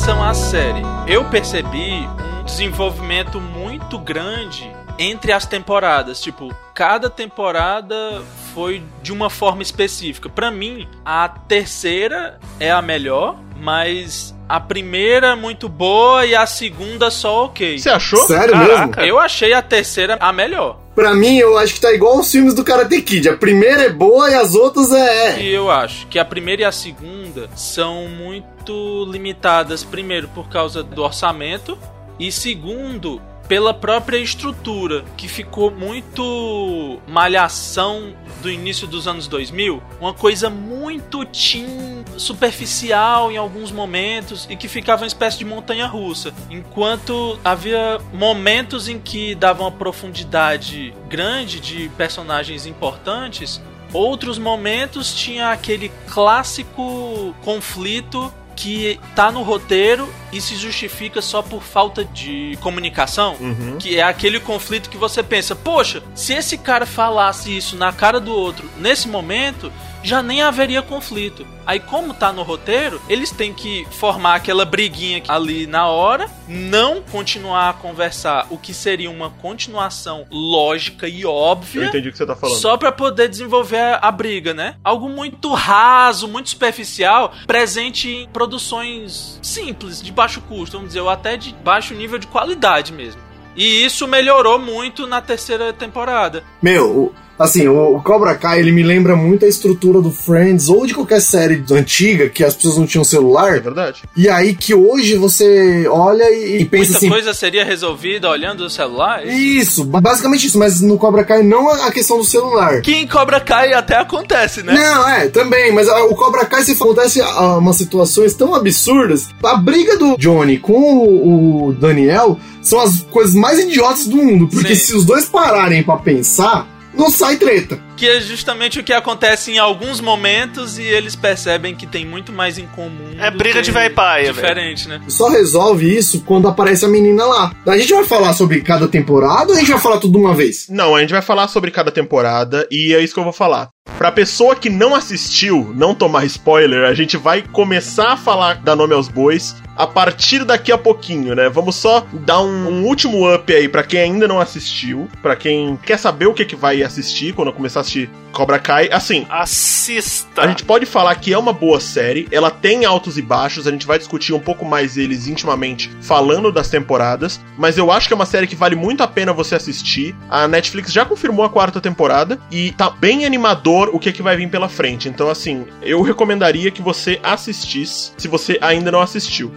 Relação à série, eu percebi um desenvolvimento muito grande entre as temporadas. Tipo, cada temporada foi de uma forma específica. Pra mim, a terceira é a melhor, mas a primeira muito boa e a segunda só ok. Você achou? Sério mesmo? Eu achei a terceira a melhor. Pra mim, eu acho que tá igual os filmes do Karate Kid. A primeira é boa e as outras é. E eu acho que a primeira e a segunda são muito limitadas, primeiro por causa do orçamento e segundo pela própria estrutura, que ficou muito malhação do início dos anos 2000, uma coisa muito teen, superficial em alguns momentos e que ficava uma espécie de montanha russa, enquanto havia momentos em que dava uma profundidade grande de personagens importantes, outros momentos tinha aquele clássico conflito que tá no roteiro e se justifica só por falta de comunicação, Uhum. que é aquele conflito que você pensa, poxa, se esse cara falasse isso na cara do outro nesse momento, já nem haveria conflito. Aí como tá no roteiro, eles têm que formar aquela briguinha ali na hora, não continuar a conversar, o que seria uma continuação lógica e Eu óbvia. entendi o que você tá falando. Só pra poder desenvolver a, a briga, né? Algo muito raso, muito superficial, presente em produções simples, de baixo custo, vamos dizer, ou até de baixo nível de qualidade mesmo. E isso melhorou muito na terceira temporada. Meu, o- assim, o, o Cobra Kai, ele me lembra muito a estrutura do Friends ou de qualquer série antiga que as pessoas não tinham É celular. verdade. E aí que hoje você olha e, e pensa Muita assim. coisa seria resolvida olhando o celular. Isso, ba- basicamente isso, mas no Cobra Kai não a a questão do celular. Que em Cobra Kai até acontece, né? Não, é, também, mas ah, o Cobra Kai se acontece ah, umas situações tão absurdas. A briga do Johnny com o, o Daniel são as coisas mais idiotas do mundo, porque Sim. se os dois pararem pra pensar, não sai treta. Que é justamente o que acontece em alguns momentos e eles percebem que tem muito mais em comum. É briga de véi paia, Diferente, né? Só resolve isso quando aparece a menina lá. A gente vai falar sobre cada temporada ou a gente vai falar tudo de uma vez? Não, a gente vai falar sobre cada temporada e é isso que eu vou falar. Pra pessoa que não assistiu, não tomar spoiler, a gente vai começar a falar dar nome aos bois a partir daqui a pouquinho, né? Vamos só dar um, um último up aí pra quem ainda não assistiu, pra quem quer saber o que, que vai assistir quando começar a assistir Cobra Kai. Assim, Assista. a gente pode falar que é uma boa série, ela tem altos e baixos, a gente vai discutir um pouco mais eles intimamente falando das temporadas, mas eu acho que é uma série que vale muito a pena você assistir. A Netflix já confirmou a quarta temporada e tá bem animador o que, que vai vir pela frente. Então, assim, eu recomendaria que você assistisse se você ainda não assistiu.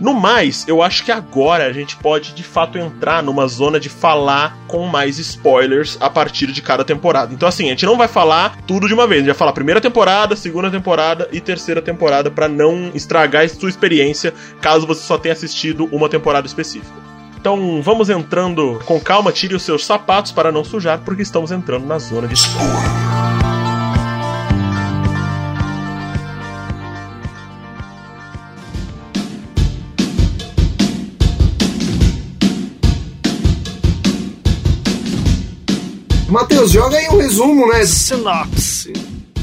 No mais, eu acho que agora a gente pode de fato entrar numa zona de falar com mais spoilers a partir de cada temporada. Então, assim, a gente não vai falar tudo de uma vez, a gente vai falar primeira temporada, segunda temporada e terceira temporada pra não estragar a sua experiência caso você só tenha assistido uma temporada específica. Então vamos entrando com calma, tire os seus sapatos para não sujar, porque estamos entrando na zona de spoiler. Matheus, joga aí um resumo, né? Sinopse.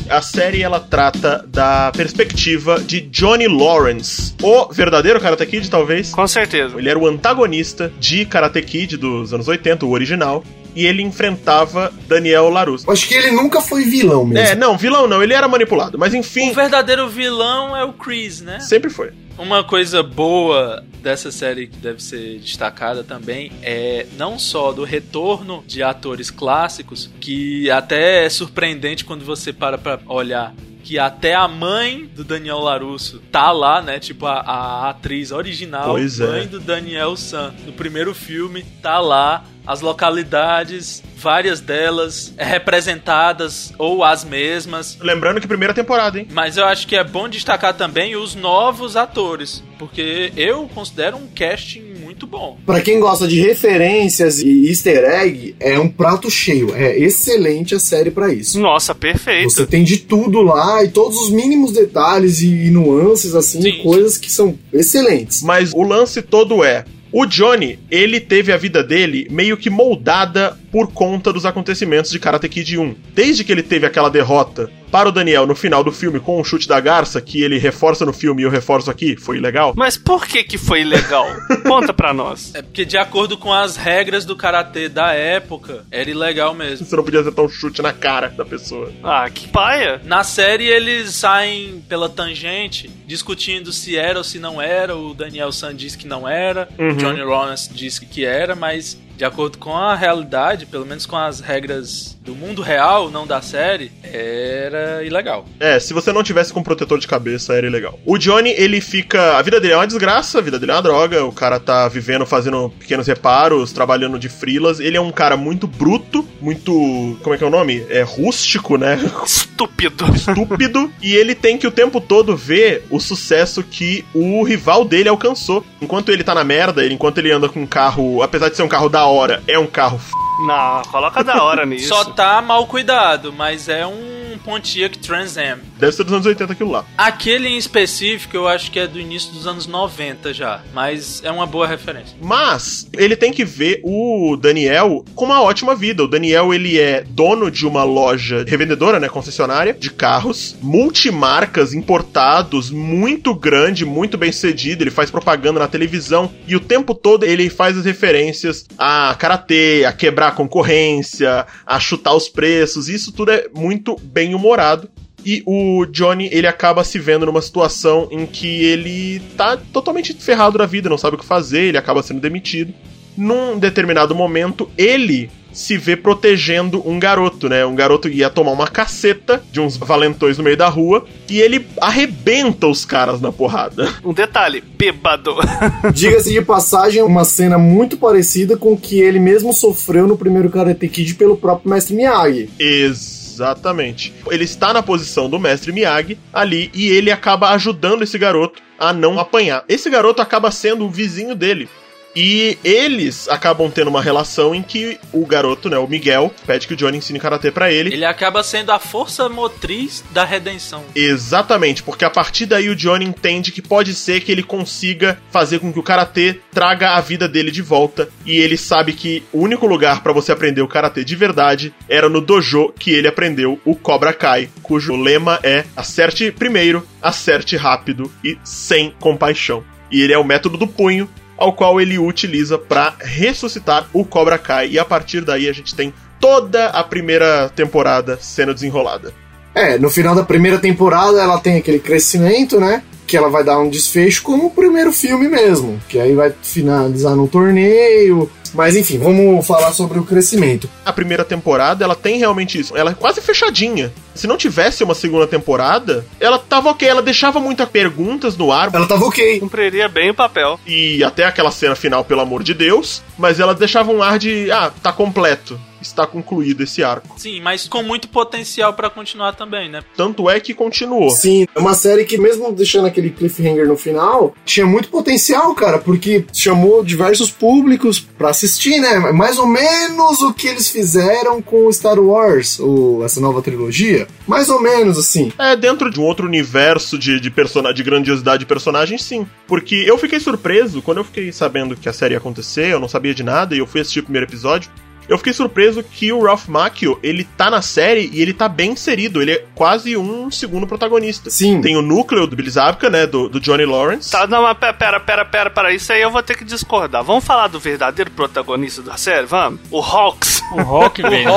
A série ela trata da perspectiva de Johnny Lawrence, o verdadeiro Karate Kid, talvez. Com certeza. Ele era o antagonista de Karate Kid dos anos 80, o original, e ele enfrentava Daniel LaRusso. Acho que ele nunca foi vilão mesmo. É, não, vilão não, ele era manipulado, mas enfim, O verdadeiro vilão é o Chris, né? sempre foi. Uma coisa boa dessa série que deve ser destacada também é não só do retorno de atores clássicos, que até é surpreendente quando você para pra olhar que até a mãe do Daniel Larusso tá lá, né? Tipo, a, a atriz original, Pois é. mãe do Daniel San, no primeiro filme, tá lá. As localidades, várias delas é, representadas ou as mesmas. Lembrando que primeira temporada, hein? Mas eu acho que é bom destacar também os novos atores, porque eu considero um casting muito bom. Pra quem gosta de referências e easter egg, é um prato cheio. É excelente a série pra isso. Nossa, perfeito. Você tem de tudo lá e todos os mínimos detalhes e, nuances, assim, Sim. coisas que são excelentes. Mas o lance todo é. O Johnny, ele teve a vida dele meio que moldada por conta dos acontecimentos de Karate Kid 1. Desde que ele teve aquela derrota para o Daniel no final do filme com o chute da garça, que ele reforça no filme e eu reforço aqui, foi legal? Mas por que que foi legal? Conta pra nós. É porque de acordo com as regras do karatê da época, era ilegal mesmo. Você não podia acertar um chute na cara da pessoa. Ah, que paia. Na série eles saem pela tangente discutindo se era ou se não era. O Daniel San disse que não era, Uhum. o Johnny Lawrence disse que era, mas de acordo com a realidade, pelo menos com as regras do mundo real, não da série, era ilegal. É, se você não tivesse com protetor de cabeça, era ilegal. O Johnny, ele fica. A vida dele é uma desgraça, a vida dele é uma droga. O cara tá vivendo, fazendo pequenos reparos, trabalhando de frilas. Ele é um cara muito bruto, muito. Como é que é o nome? É rústico, né? Estúpido. Estúpido. e ele tem que o tempo todo ver o sucesso que o rival dele alcançou. Enquanto ele tá na merda, ele, enquanto ele anda com um carro, apesar de ser um carro da hora, é um carro f... Não, coloca da hora [laughs] nisso. Só tá mal cuidado, mas é um Pontiac Trans Am. Deve ser dos anos 80 aquilo lá. Aquele em específico eu acho que é do início dos anos 90 já, mas é uma boa referência. Mas ele tem que ver o Daniel com uma ótima vida. O Daniel ele é dono de uma loja revendedora, né, concessionária de carros, multimarcas importados, muito grande, muito bem sucedido. Ele faz propaganda na televisão e o tempo todo ele faz as referências a karatê, a quebrar a concorrência, a chutar os preços. Isso tudo é muito bem humorado. E o Johnny, ele acaba se vendo numa situação em que ele tá totalmente ferrado da vida, não sabe o que fazer, ele acaba sendo demitido. Num determinado momento, ele se vê protegendo um garoto, né? Um garoto ia tomar uma caceta de uns valentões no meio da rua e ele arrebenta os caras na porrada. Um detalhe, bêbado. [laughs] Diga-se de passagem, uma cena muito parecida com o que ele mesmo sofreu no primeiro Karate Kid pelo próprio Mestre Miyagi. Exatamente. Ele está na posição do mestre Miyagi ali e ele acaba ajudando esse garoto a não apanhar. Esse garoto acaba sendo o vizinho dele. E eles acabam tendo uma relação em que o garoto, né, o Miguel, pede que o Johnny ensine karatê pra ele. Ele acaba sendo a força motriz da redenção. Exatamente, porque a partir daí o Johnny entende que pode ser que ele consiga fazer com que o karatê traga a vida dele de volta e ele sabe que o único lugar pra você aprender o karatê de verdade era no dojo que ele aprendeu o Cobra Kai, cujo lema é acerte primeiro, acerte rápido e sem compaixão. E ele é o método do punho ao qual ele utiliza pra ressuscitar o Cobra Kai e a partir daí a gente tem toda a primeira temporada sendo desenrolada. É, no final da primeira temporada ela tem aquele crescimento, né? Que ela vai dar um desfecho como o primeiro filme mesmo. Que aí vai finalizar num torneio. Mas enfim, vamos falar sobre o crescimento. A primeira temporada, ela tem realmente isso. Ela é quase fechadinha. Se não tivesse uma segunda temporada, ela tava ok. Ela deixava muitas perguntas no ar. Ela tava ok. Cumpriria bem o papel. E até aquela cena final, pelo amor de Deus. Mas ela deixava um ar de, ah, tá completo. Está concluído esse arco. Sim, mas com muito potencial pra continuar também, né? Tanto é que continuou. Sim, é uma série que, mesmo deixando aquele cliffhanger no final, tinha muito potencial, cara, porque chamou diversos públicos pra assistir, né? Mais ou menos o que eles fizeram com o Star Wars, o, essa nova trilogia. Mais ou menos assim. É, dentro de um outro universo de, de, persona de grandiosidade de personagens, sim. Porque eu fiquei surpreso quando eu fiquei sabendo que a série ia acontecer, eu não sabia de nada e eu fui assistir o primeiro episódio. Eu fiquei surpreso que o Ralph Macchio, ele tá na série e ele tá bem inserido. Ele é quase um segundo protagonista. Sim. Tem o núcleo do Billy Zabka, né, do, do Johnny Lawrence. Tá, não, mas pera, pera, pera, pera, pera, isso aí eu vou ter que discordar. Vamos falar do verdadeiro protagonista da série, vamos? O Hawks. O Rock, [laughs] velho.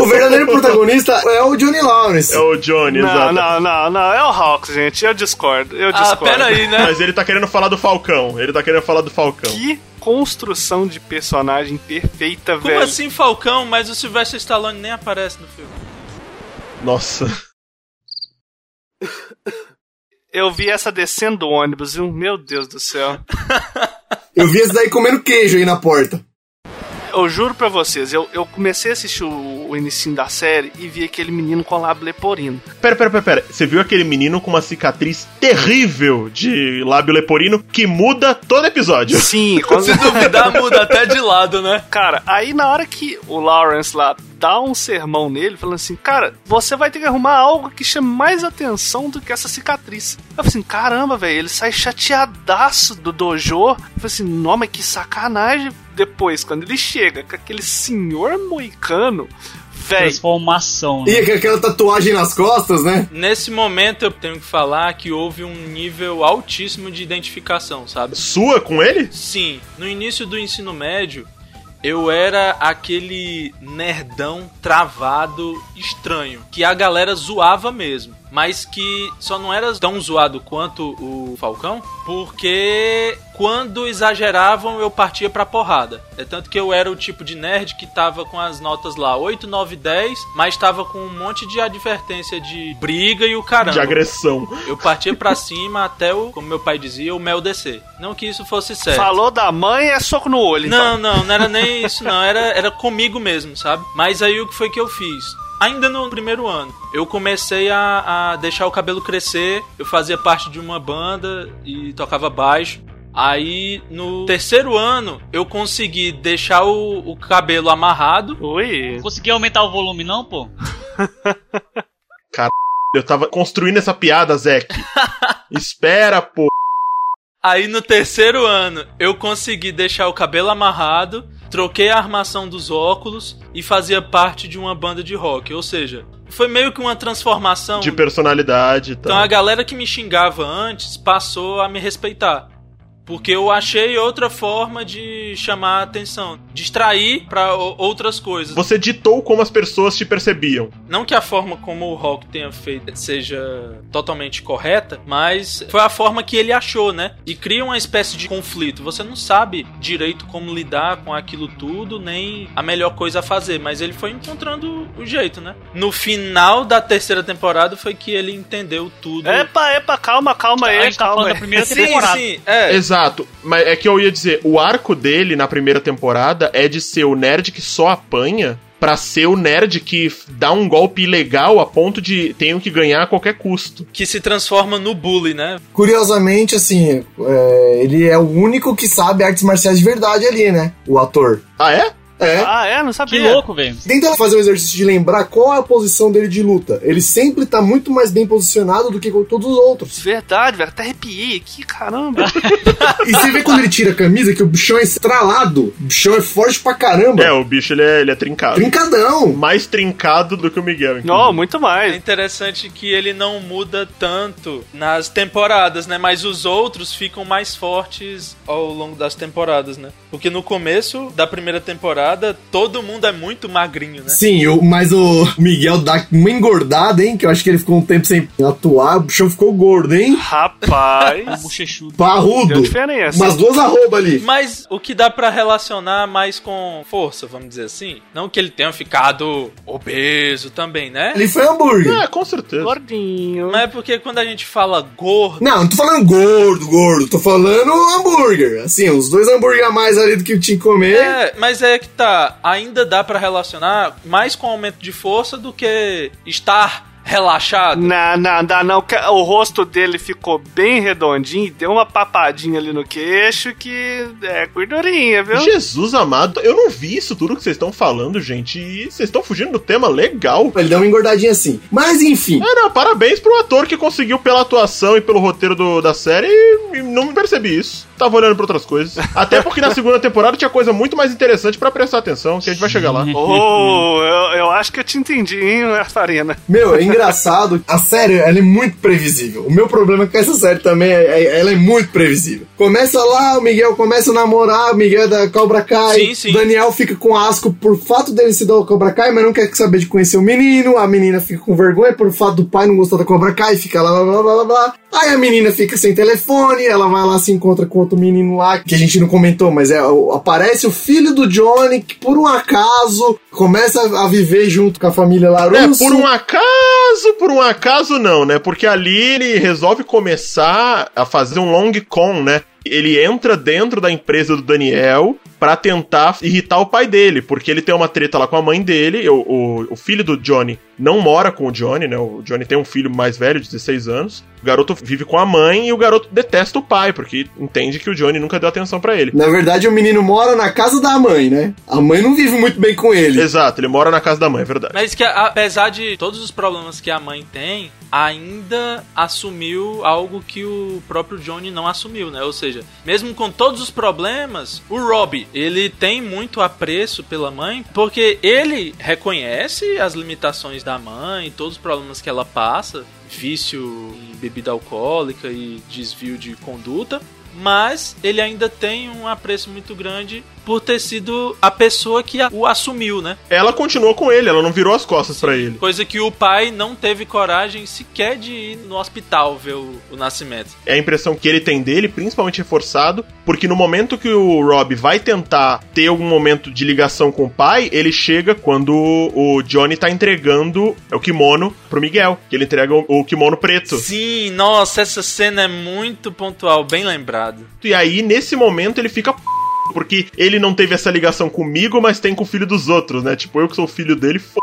O verdadeiro protagonista é o Johnny Lawrence. É o Johnny, Não, exato. não, não, não, é o Hawks, gente, eu discordo, eu Ah, discordo. pera aí, né? Mas ele tá querendo falar do Falcão. Ele tá querendo falar do Falcão. Que construção de personagem perfeita, Como velho. assim Falcão, mas o Sylvester Stallone nem aparece no filme? Nossa. [laughs] Eu vi essa descendo do ônibus, viu? Meu Deus do céu. Eu vi esse daí comendo queijo aí na porta. Eu juro pra vocês, eu, eu comecei a assistir o, o inicinho da série e vi aquele menino com lábio leporino. Pera, pera, pera, pera. Você viu aquele menino com uma cicatriz terrível de lábio leporino que muda todo episódio? Sim, [laughs] quando... Se duvidar, muda até de lado, né? Cara, aí na hora que o Lawrence lá dá um sermão nele, falando assim, cara, você vai ter que arrumar algo que chame mais atenção do que essa cicatriz. Eu falei assim, caramba, velho, ele sai chateadaço do dojo. Eu falei assim, não, mas que sacanagem. Depois, quando ele chega com aquele senhor moicano, Véi, transformação, E né? aquela tatuagem nas costas, né? Nesse momento eu tenho que falar que houve um nível altíssimo de identificação, sabe? Sua com ele? Sim, no início do ensino médio, eu era aquele nerdão travado estranho, que a galera zoava mesmo, mas que só não era tão zoado quanto o Falcão, porque quando exageravam eu partia pra porrada. É tanto que eu era o tipo de nerd que tava com as notas lá 8, 9, 10, mas tava com um monte de advertência de briga e o caramba. De agressão. Eu partia pra cima até o, como meu pai dizia, o mel descer. Não que isso fosse certo. falou da mãe é soco no olho. Não, então. não, não era nem isso, não. Era, era comigo mesmo, sabe? Mas aí o que foi que eu fiz? Ainda no primeiro ano, eu comecei a, a deixar o cabelo crescer. Eu fazia parte de uma banda e tocava baixo. Aí no terceiro ano, eu consegui deixar o, o cabelo amarrado. Não consegui aumentar o volume, não, pô? [laughs] Eu tava construindo essa piada, Zeke. [laughs] Espera, pô. Aí no terceiro ano, eu consegui deixar o cabelo amarrado, troquei a armação dos óculos e fazia parte de uma banda de rock. Ou seja, foi meio que uma transformação. De personalidade e tal. Então a galera que me xingava antes passou a me respeitar. Porque eu achei outra forma de chamar a atenção, distrair pra o- outras coisas. Você ditou como as pessoas te percebiam. Não que a forma como o Rock tenha feito seja totalmente correta, mas foi a forma que ele achou, né? E cria uma espécie de conflito. Você não sabe direito como lidar com aquilo tudo, nem a melhor coisa a fazer, mas ele foi encontrando o jeito, né? No final da terceira temporada foi que ele entendeu tudo. Epa, epa, calma, calma aí, tá calma da primeira [laughs] Sim, temporada. sim, é. Exato. Mas é que eu ia dizer, o arco dele na primeira temporada é de ser o nerd que só apanha pra ser o nerd que dá um golpe ilegal a ponto de tenho que ganhar a qualquer custo. Que se transforma no bully, né? Curiosamente, assim, é, ele é o único que sabe artes marciais de verdade ali, né? O ator. Ah, é? É. Ah, é? Não Que sabia. louco, velho. Tenta fazer um exercício de lembrar qual é a posição dele de luta. Ele sempre tá muito mais bem posicionado do que com todos os outros. Verdade, velho. Até arrepiei aqui, caramba. [laughs] E você vê quando ele tira a camisa que o bichão é estralado. O bichão é forte pra caramba. É, o bicho ele é, ele é trincado. Trincadão. Mais trincado do que o Miguel. Não, muito É mais. interessante que ele não muda tanto nas temporadas, né? Mas os outros ficam mais fortes ao longo das temporadas, né? Porque no começo da primeira temporada, todo mundo é muito magrinho, né? Sim, o- mas o Miguel dá uma engordada, hein? Que eu acho que ele ficou um tempo sem atuar. O bichão ficou gordo, hein? Rapaz. [laughs] Bochechudo. Parrudo. Umas duas arroba ali. Mas o que dá pra relacionar mais com força, vamos dizer assim? Não que ele tenha ficado obeso também, né? Ele foi hambúrguer. É, com certeza. Gordinho. Mas é porque quando a gente fala gordo, Não, não tô falando gordo, gordo. Tô falando hambúrguer. Assim, os dois hambúrguer a mais ali do que eu tinha que comer. É, mas é que tá. Ainda dá pra relacionar mais com aumento de força do que estar relaxado. Não, não, não, não. que O rosto dele ficou bem redondinho, deu uma papadinha ali no queixo que é gordurinha, viu? Jesus amado, eu não vi isso tudo que vocês estão falando, gente. E vocês estão fugindo do tema legal. Ele deu uma engordadinha assim. Mas enfim. É, não, parabéns pro ator que conseguiu pela atuação e pelo roteiro do- da série e, e não percebi isso. Tava olhando pra outras coisas. Até porque na segunda temporada tinha coisa muito mais interessante pra prestar atenção, que a gente vai chegar lá. Oh, eu, eu acho que eu te entendi, hein, Farina. Meu, é engraçado. A série, ela é muito previsível. O meu problema com essa série também é, é- ela é muito previsível. Começa lá, o Miguel começa a namorar, o Miguel é da Cobra Kai. Sim, sim. O Daniel fica com asco por fato dele se dar o Cobra Kai, mas não quer saber de conhecer o menino. A menina fica com vergonha por fato do pai não gostar da Cobra Kai, fica lá, blá, blá, blá, blá, blá. Aí a menina fica sem telefone, ela vai lá se encontra com outro menino lá, que a gente não comentou, mas é aparece o filho do Johnny, que por um acaso começa a viver junto com a família É, Larusso. por um acaso, por um acaso não, né? Porque ali ele resolve começar a fazer um long con, né? Ele entra dentro da empresa do Daniel pra tentar irritar o pai dele, porque ele tem uma treta lá com a mãe dele. O, o, o filho do Johnny não mora com o Johnny, né? O Johnny tem um filho mais velho, de 16 anos. O garoto vive com a mãe e o garoto detesta o pai, porque entende que o Johnny nunca deu atenção pra ele. Na verdade, o menino mora na casa da mãe, né? A mãe não vive muito bem com ele. Exato, ele mora na casa da mãe, é verdade. Mas que apesar de todos os problemas que a mãe tem, ainda assumiu algo que o próprio Johnny não assumiu, né? Ou seja, mesmo com todos os problemas, o Robbie, ele tem muito apreço pela mãe, porque ele reconhece as limitações da mãe, todos os problemas que ela passa, vício em bebida alcoólica e desvio de conduta, mas ele ainda tem um apreço muito grande por ter sido a pessoa que o assumiu, né? Ela continuou com ele, ela não virou as costas para ele. Coisa que o pai não teve coragem sequer de ir no hospital ver o, o, nascimento. É a impressão que ele tem dele, principalmente reforçado, porque no momento que o Rob vai tentar ter algum momento de ligação com o pai, ele chega quando o Johnny tá entregando o kimono pro Miguel, que ele entrega o, o kimono preto. Sim, nossa, essa cena é muito pontual, bem lembrado. E aí, nesse momento, ele fica porque ele não teve essa ligação comigo, mas tem com o filho dos outros, né? Tipo, eu que sou o filho dele, f...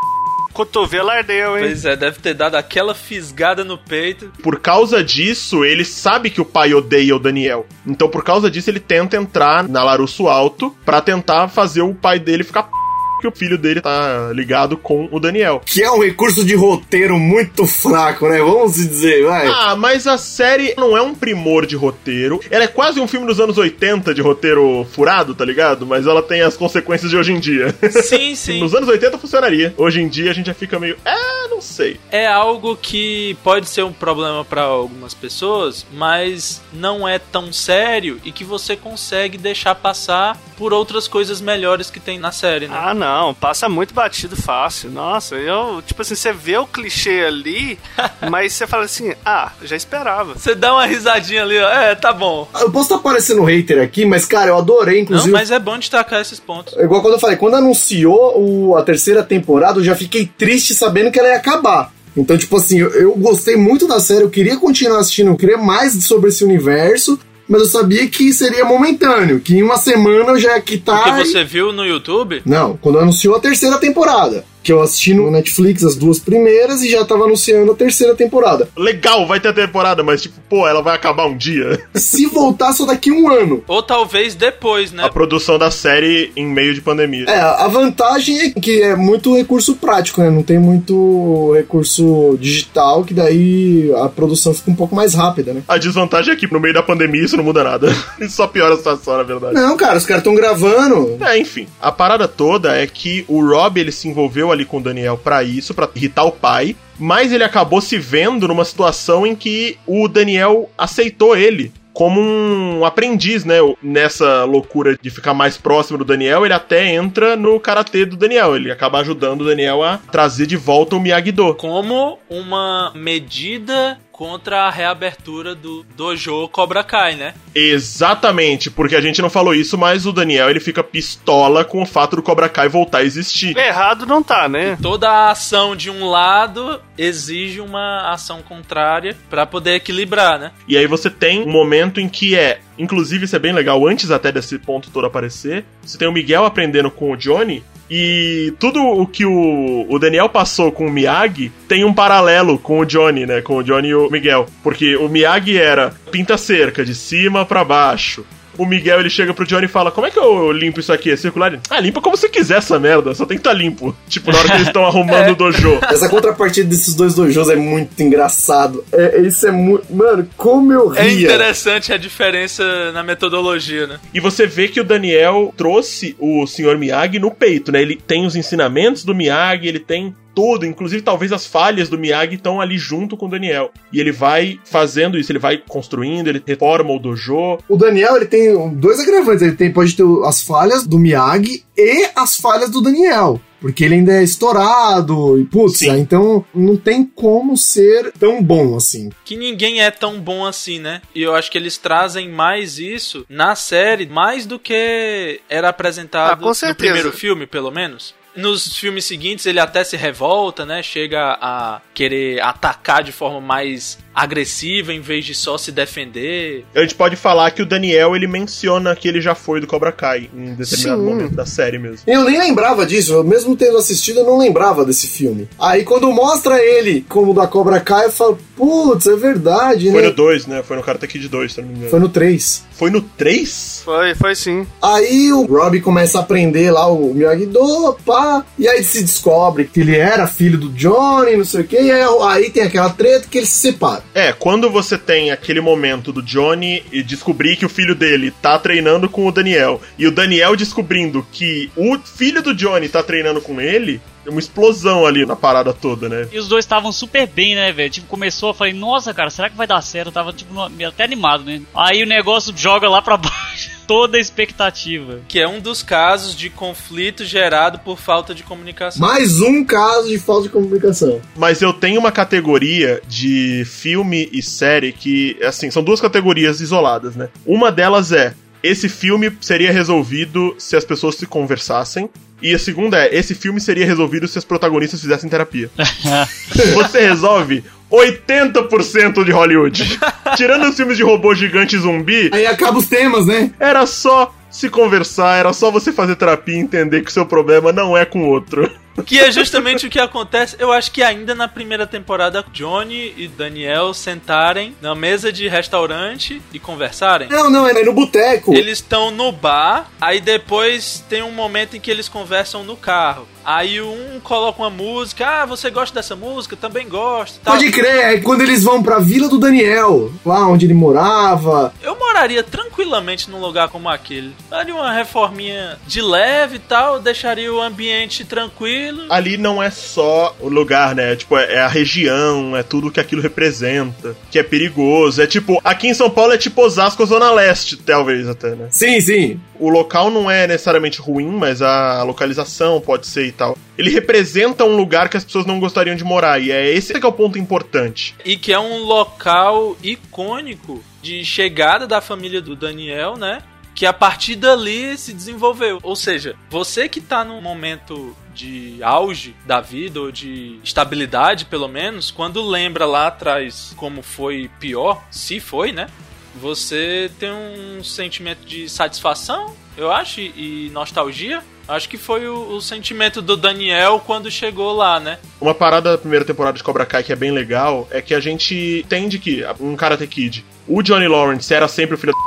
Cotovelo ardeu, hein? Pois é, deve ter dado aquela fisgada no peito. Por causa disso, ele sabe que o pai odeia o Daniel. Então, por causa disso, ele tenta entrar na Larusso Alto para tentar fazer o pai dele ficar p que o filho dele tá ligado com o Daniel. Que é um recurso de roteiro muito fraco, né? Vamos dizer, vai. Ah, mas a série não é um primor de roteiro. Ela é quase um filme dos anos 80 de roteiro furado, tá ligado? Mas ela tem as consequências de hoje em dia. Sim, sim. [laughs] Nos anos 80 funcionaria. Hoje em dia a gente já fica meio, é, não sei. É algo que pode ser um problema para algumas pessoas, mas não é tão sério e que você consegue deixar passar por outras coisas melhores que tem na série, né? Ah, não não, passa muito batido fácil. Nossa, eu, tipo assim, você vê o clichê ali, [laughs] mas você fala assim, ah, já esperava. Você dá uma risadinha ali, ó, é, tá bom. Eu posso estar tá parecendo hater aqui, mas cara, eu adorei, inclusive. Não, mas é bom destacar esses pontos. É igual quando eu falei, quando anunciou o, a terceira temporada, eu já fiquei triste sabendo que ela ia acabar. Então, tipo assim, eu, eu, gostei muito da série, eu queria continuar assistindo, eu queria mais sobre esse universo mas eu sabia que seria momentâneo, que em uma semana eu já ia quitar. O que você viu no YouTube? Não, quando anunciou a terceira temporada que eu assisti no Netflix as duas primeiras e já tava anunciando a terceira temporada. Legal, vai ter a temporada, mas tipo, pô, ela vai acabar um dia. [laughs] Se voltar só daqui um ano. Ou talvez depois, né? A produção da série em meio de pandemia. É, a vantagem é que é muito recurso prático, né? Não tem muito recurso digital, que daí a produção fica um pouco mais rápida, né? A desvantagem é que no meio da pandemia isso não muda nada. Isso [laughs] só piora a situação, na verdade. Não, cara, os caras estão gravando. É, enfim. A parada toda é que o Rob, ele se envolveu ali com o Daniel para isso, para irritar o pai, mas ele acabou se vendo numa situação em que o Daniel aceitou ele como um aprendiz, né? Nessa loucura de ficar mais próximo do Daniel, ele até entra no karatê do Daniel. Ele acaba ajudando o Daniel a trazer de volta o Miyagi-Do. Como uma medida contra a reabertura do dojo Cobra Kai, né? Exatamente, porque a gente não falou isso, mas o Daniel ele fica pistola com o fato do Cobra Kai voltar a existir. Errado não tá, né? E toda a ação de um lado exige uma ação contrária para poder equilibrar, né? E aí você tem um momento em que é Inclusive, isso é bem legal, antes até desse ponto todo aparecer. Você tem o Miguel aprendendo com o Johnny, e tudo o que o, o Daniel passou com o Miyagi tem um paralelo com o Johnny, né? Com o Johnny e o Miguel. Porque o Miyagi era pinta cerca de cima para baixo o Miguel ele chega pro Johnny e fala: Como é que eu limpo isso aqui? É circular? Ah, limpa como você quiser essa merda, só tem que estar tá limpo. Tipo, na hora que eles estão arrumando [laughs] é. o dojo. Essa contrapartida desses dois dojos é muito engraçado. É, isso é muito. Mano, como eu é ria. É interessante a diferença na metodologia, né? E você vê que o Daniel trouxe o Sr. Miyagi no peito, né? Ele tem os ensinamentos do Miyagi, ele tem todo, inclusive talvez as falhas do Miyagi estão ali junto com o Daniel. E ele vai fazendo isso, ele vai construindo, ele reforma o dojo. O Daniel, ele tem dois agravantes, ele tem, pode ter as falhas do Miyagi e as falhas do Daniel. Porque ele ainda é estourado e putz, então não tem como ser tão bom assim. Que ninguém é tão bom assim, né? E eu acho que eles trazem mais isso na série, mais do que era apresentado ah, no primeiro filme, pelo menos. Nos filmes seguintes ele até se revolta, né? Chega a querer atacar de forma mais agressiva em vez de só se defender. A gente pode falar que o Daniel ele menciona que ele já foi do Cobra Kai em determinado Sim. momento da série mesmo. Eu nem lembrava disso, eu mesmo tendo assistido, eu não lembrava desse filme. Aí quando mostra ele como da Cobra Kai, eu falo, putz, é verdade, Foi né? no 2, né? Foi no Karate Kid 2, se não me engano. Foi no 3. Foi no 3? Foi, foi sim. Aí o Robbie começa a aprender lá o Miyagi-Do, pá, e aí se descobre que ele era filho do Johnny, não sei o que, e aí, aí tem aquela treta que eles se separam. É, quando você tem aquele momento do Johnny descobrir que o filho dele tá treinando com o Daniel, e o Daniel descobrindo que o filho do Johnny tá treinando com ele, é uma explosão ali na parada toda, né? E os dois estavam super bem, né, velho? Tipo, começou, eu falei, nossa, cara, será que vai dar certo? Eu tava, tipo, no- até animado, né? Aí o negócio joga lá pra [laughs] baixo toda a expectativa. Que é um dos casos de conflito gerado por falta de comunicação. Mais um caso de falta de comunicação. Mas eu tenho uma categoria de filme e série que, assim, são duas categorias isoladas, né? Uma delas é: esse filme seria resolvido se as pessoas se conversassem. E a segunda é: esse filme seria resolvido se as protagonistas fizessem terapia. [laughs] Você resolve 80% de Hollywood. Tirando os filmes de robô gigante e zumbi, Aí acaba os temas, né? era só se conversar, era só você fazer terapia e entender que o seu problema não é com o outro. Que é justamente o que acontece. Eu acho que ainda na primeira temporada, Johnny e Daniel sentarem na mesa de restaurante e conversarem. Não, não, era no boteco. Eles estão no bar, aí depois tem um momento em que eles conversam no carro. Aí um coloca uma música, ah, você gosta dessa música? Também gosto. tal. Pode crer, é quando eles vão pra Vila do Daniel, lá onde ele morava. Eu moraria tranquilamente num lugar como aquele. Daria uma reforminha de leve e tal, deixaria o ambiente tranquilo. ali não é só o lugar, né? Tipo, é é a região, é tudo que aquilo representa, que é perigoso. É tipo, aqui em São Paulo é tipo Osasco, Zona Leste, talvez até, né? Sim, sim. O local não é necessariamente ruim, mas a localização pode ser e tal. Ele representa um lugar que as pessoas não gostariam de morar, e é esse que é o ponto importante. E que é um local icônico de chegada da família do Daniel, né? Que a partir dali se desenvolveu. Ou seja, você que tá num momento de auge da vida, ou de estabilidade, pelo menos, quando lembra lá atrás como foi pior, se foi, né? Você tem um sentimento de satisfação, eu acho, e nostalgia. Acho que foi o, o sentimento do Daniel quando chegou lá, né? Uma parada da primeira temporada de Cobra Kai que é bem legal é que a gente entende que um Karate Kid, o Johnny Lawrence era sempre o filho da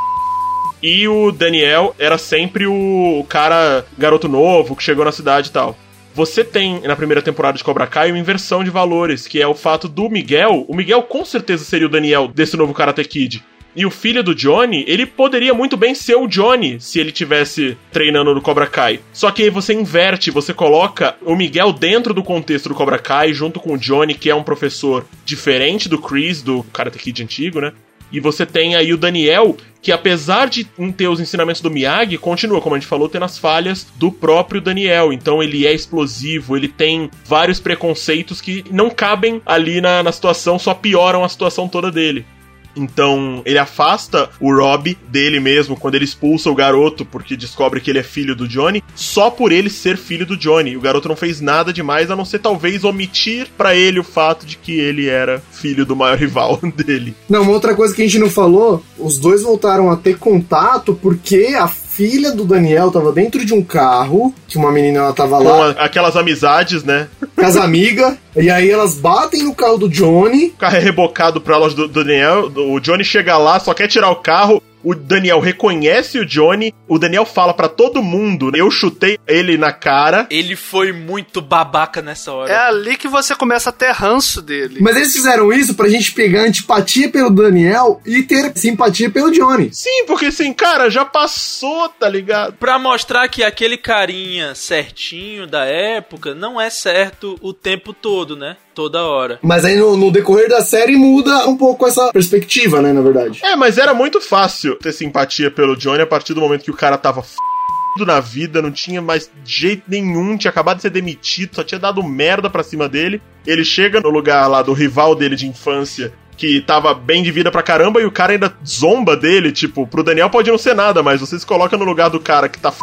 e o Daniel era sempre o cara garoto novo que chegou na cidade e tal. Você tem na primeira temporada de Cobra Kai uma inversão de valores, que é o fato do Miguel. O Miguel com certeza seria o Daniel desse novo Karate Kid. E o filho do Johnny, ele poderia muito bem ser o Johnny se ele tivesse treinando no Cobra Kai. Só que aí você inverte, você coloca o Miguel dentro do contexto do Cobra Kai, junto com o Johnny, que é um professor diferente do Chris, do Karate Kid antigo, né? E você tem aí o Daniel, que apesar de ter os ensinamentos do Miyagi, continua, como a gente falou, tendo as falhas do próprio Daniel. Então ele é explosivo, ele tem vários preconceitos que não cabem ali na, na situação, só pioram a situação toda dele. Então, ele afasta o Rob dele mesmo quando ele expulsa o garoto porque descobre que ele é filho do Johnny, só por ele ser filho do Johnny. O garoto não fez nada demais a não ser talvez omitir pra ele o fato de que ele era filho do maior rival [laughs] dele. Não, uma outra coisa que a gente não falou, os dois voltaram a ter contato porque a filha do Daniel tava dentro de um carro, que uma menina ela tava Com lá, a- aquelas amizades, né? com as amigas, e aí elas batem no carro do Johnny, O carro é rebocado pra loja do do Daniel. O Johnny chega lá, só quer tirar o carro. O Daniel reconhece o Johnny. O Daniel fala pra todo mundo: Eu chutei ele na cara. Ele foi muito babaca nessa hora. É ali que você começa a ter ranço dele. mas eles fizeram isso pra gente pegar antipatia pelo Daniel e ter simpatia pelo Johnny. Sim, porque assim, cara, já passou, tá ligado? Pra mostrar que aquele carinha certinho da época não é certo o tempo todo, né? Toda hora. Mas aí no, no decorrer da série muda um pouco essa perspectiva, né, na verdade. É, mas era muito fácil ter simpatia pelo Johnny a partir do momento que o cara tava f... na vida, não tinha mais jeito nenhum, tinha acabado de ser demitido, só tinha dado merda pra cima dele. Ele chega no lugar lá do rival dele de infância, que tava bem de vida pra caramba, e o cara ainda zomba dele, tipo, pro Daniel pode não ser nada, mas você se coloca no lugar do cara que tá f...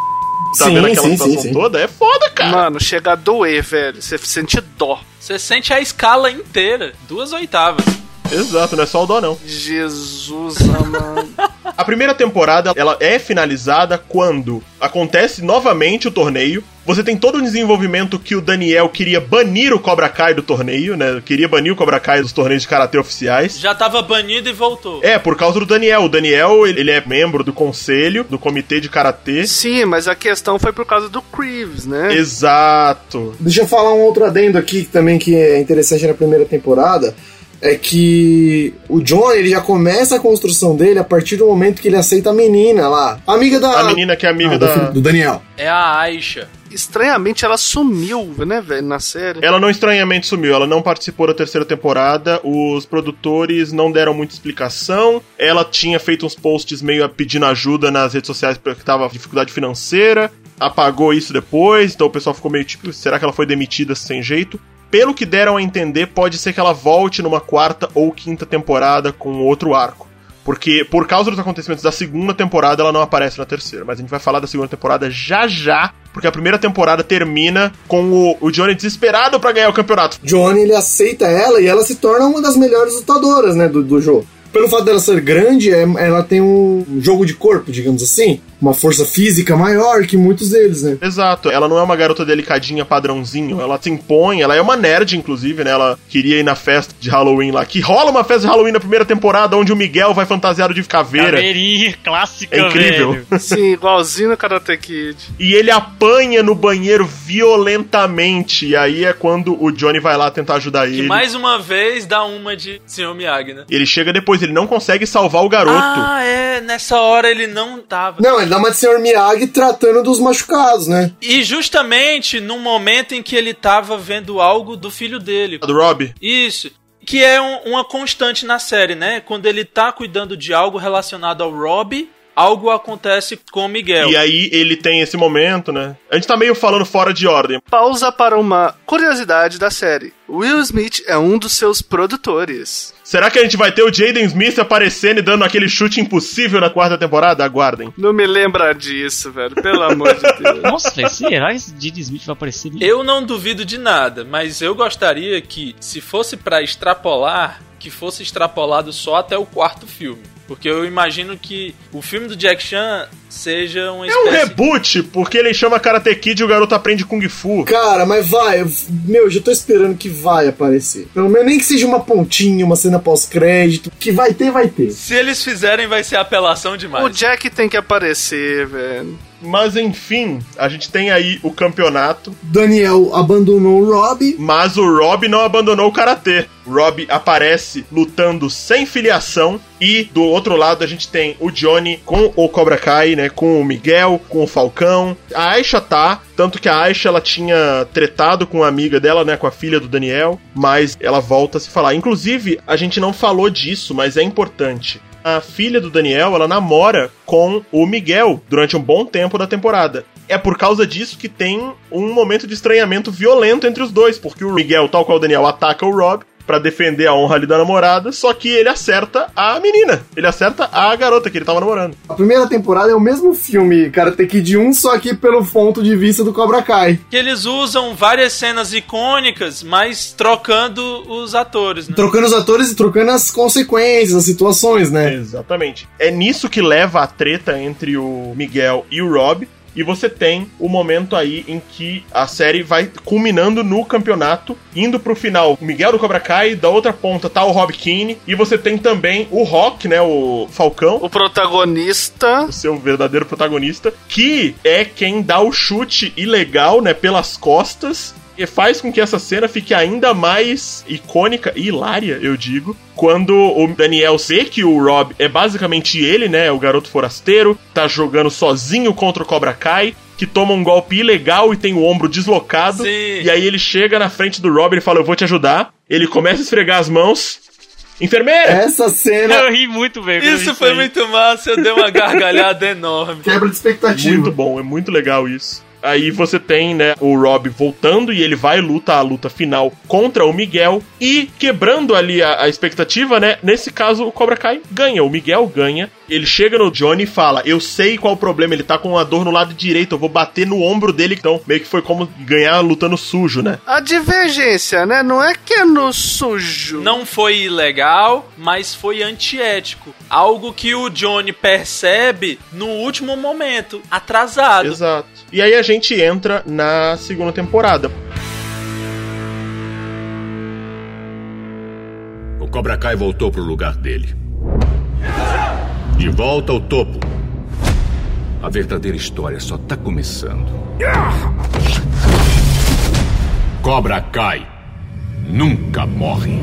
tá Sim, vendo aquela sim, situação sim, sim. toda, é foda, cara. Mano, chega a doer, velho. Você sente dó. Você sente a escala inteira, duas oitavas. Exato, não é só o dó, não. Jesus amado. [laughs] A primeira temporada, ela é finalizada quando acontece novamente o torneio. Você tem todo o desenvolvimento que o Daniel queria banir o Cobra Kai do torneio, né? Queria banir o Cobra Kai dos torneios de karatê oficiais. Já tava banido e voltou. É, por causa do Daniel. O Daniel, ele é membro do conselho, do comitê de karatê. Sim, mas a questão foi por causa do Creeves, né? Exato. Deixa eu falar um outro adendo aqui também que é interessante na primeira temporada. É que o John ele já começa a construção dele a partir do momento que ele aceita a menina lá. Amiga da. A menina que é amiga Ah, da. do, do Daniel. É a Aisha. Estranhamente ela sumiu, né, velho, na série. Ela não estranhamente sumiu, ela não participou da terceira temporada, os produtores não deram muita explicação, ela tinha feito uns posts meio pedindo ajuda nas redes sociais porque tava com dificuldade financeira, apagou isso depois, então o pessoal ficou meio tipo, será que ela foi demitida sem jeito? Pelo que deram a entender, pode ser que ela volte numa quarta ou quinta temporada com outro arco. Porque, por causa dos acontecimentos da segunda temporada, ela não aparece na terceira. Mas a gente vai falar da segunda temporada já já, porque a primeira temporada termina com o, o Johnny desesperado pra ganhar o campeonato. Johnny ele aceita ela e ela se torna uma das melhores lutadoras, né, do, do jogo. Pelo fato dela ser grande, é- ela tem um jogo de corpo, digamos assim, uma força física maior que muitos deles, né? Exato, ela não é uma garota delicadinha padrãozinho, ela se impõe, ela é uma nerd, inclusive, né? Ela queria ir na festa de Halloween lá, que rola uma festa de Halloween na primeira temporada, onde o Miguel vai fantasiado de caveira. Caveirinha clássica, É incrível. velho. [laughs] Sim, igualzinho no Karate Kid. E ele apanha no banheiro violentamente. E aí é quando o Johnny vai lá tentar ajudar Que ele. mais uma vez dá uma de Sr. Miyagi, né? Ele chega depois, ele não consegue salvar o garoto. Ah, é. Nessa hora ele não tava. Não, ele dá uma de Sr. Miyagi tratando dos machucados, né? E justamente no momento em que ele tava vendo algo do filho dele. Do Rob. Isso. Que é um- uma constante na série, né? Quando ele tá cuidando de algo relacionado ao Rob, algo acontece com o Miguel. E aí ele tem esse momento, né? A gente tá meio falando fora de ordem. Pausa para uma curiosidade da série. Will Smith é um dos seus produtores. Será que a gente vai ter o Jaden Smith aparecendo e dando aquele chute impossível na quarta temporada? Aguardem. Não me lembra disso, velho. Pelo amor de Deus. [laughs] Nossa, velho, será que esse Didi Smith vai aparecer mesmo? Eu não duvido de nada, mas eu gostaria que, se fosse pra extrapolar, que fosse extrapolado só até o quarto filme. Porque eu imagino que o filme do Jack Chan seja uma É um reboot, porque ele chama Karate Kid e o garoto aprende Kung Fu. Cara, mas vai, meu, já tô esperando que vai aparecer. Pelo menos nem que seja uma pontinha, uma cena pós-crédito. Que vai ter, vai ter. Se eles fizerem, vai ser apelação O demais. Jack tem que aparecer, velho. Mas enfim, a gente tem aí o campeonato, Daniel abandonou o Rob. mas o Rob não abandonou o karatê. O Rob aparece lutando sem filiação e do outro lado a gente tem o Johnny com o Cobra Kai, né, com o Miguel, com o Falcão. A Aisha tá, tanto que a Aisha ela tinha tretado com a amiga dela, né, com a filha do Daniel, mas ela volta a se falar. Inclusive, a gente não falou disso, mas é importante. A filha do Daniel, ela namora com o Miguel durante um bom tempo da temporada. É por causa disso que tem um momento de estranhamento violento entre os dois, porque o Miguel, tal qual o Daniel, ataca o Rob pra defender a honra ali da namorada, só que ele acerta a menina. Ele acerta a garota que ele tava namorando. A primeira temporada é o mesmo filme Karate Kid 1, só que pelo ponto de vista do Cobra Kai. Que eles usam várias cenas icônicas, mas trocando os atores, né? Trocando os atores e trocando as consequências, as situações, né? Exatamente. É nisso que leva a treta entre o Miguel e o Rob. E você tem o momento aí em que a série vai culminando no campeonato, indo pro final. O Miguel do Cobra Kai, da outra ponta tá o Rob Keane, e você tem também o Rock, né, o Falcão, O protagonista. o seu verdadeiro protagonista, que é quem dá o chute ilegal, né, pelas costas. E faz com que essa cena fique ainda mais icônica e hilária, eu digo. Quando o Daniel vê que o Rob é basicamente ele, né? O garoto forasteiro, tá jogando sozinho contra o Cobra Kai, que toma um golpe ilegal e tem o ombro deslocado. Sim. E aí ele chega na frente do Rob e fala: Eu vou te ajudar. Ele começa a esfregar as mãos. Enfermeira! Essa cena Eu ri muito, velho. Isso foi aí. muito massa, eu dei uma gargalhada [laughs] enorme. quebra de expectativa. Muito bom, é muito legal isso. Aí você tem, né, o Rob voltando e ele vai lutar a luta final contra o Miguel e quebrando ali a, a expectativa, né? Nesse caso, o Cobra Kai ganha, o Miguel ganha. Ele chega no Johnny e fala: Eu sei qual o problema, ele tá com uma dor no lado direito, eu vou bater no ombro dele. Então, meio que foi como ganhar lutando sujo, né? A divergência, né? Não é que é no sujo. Não foi ilegal, mas foi antiético. Algo que o Johnny percebe no último momento, atrasado. Exato. E aí a gente entra na segunda temporada. O Cobra Kai voltou pro lugar dele. De volta ao topo. A verdadeira história só tá começando. Cobra Kai nunca morre.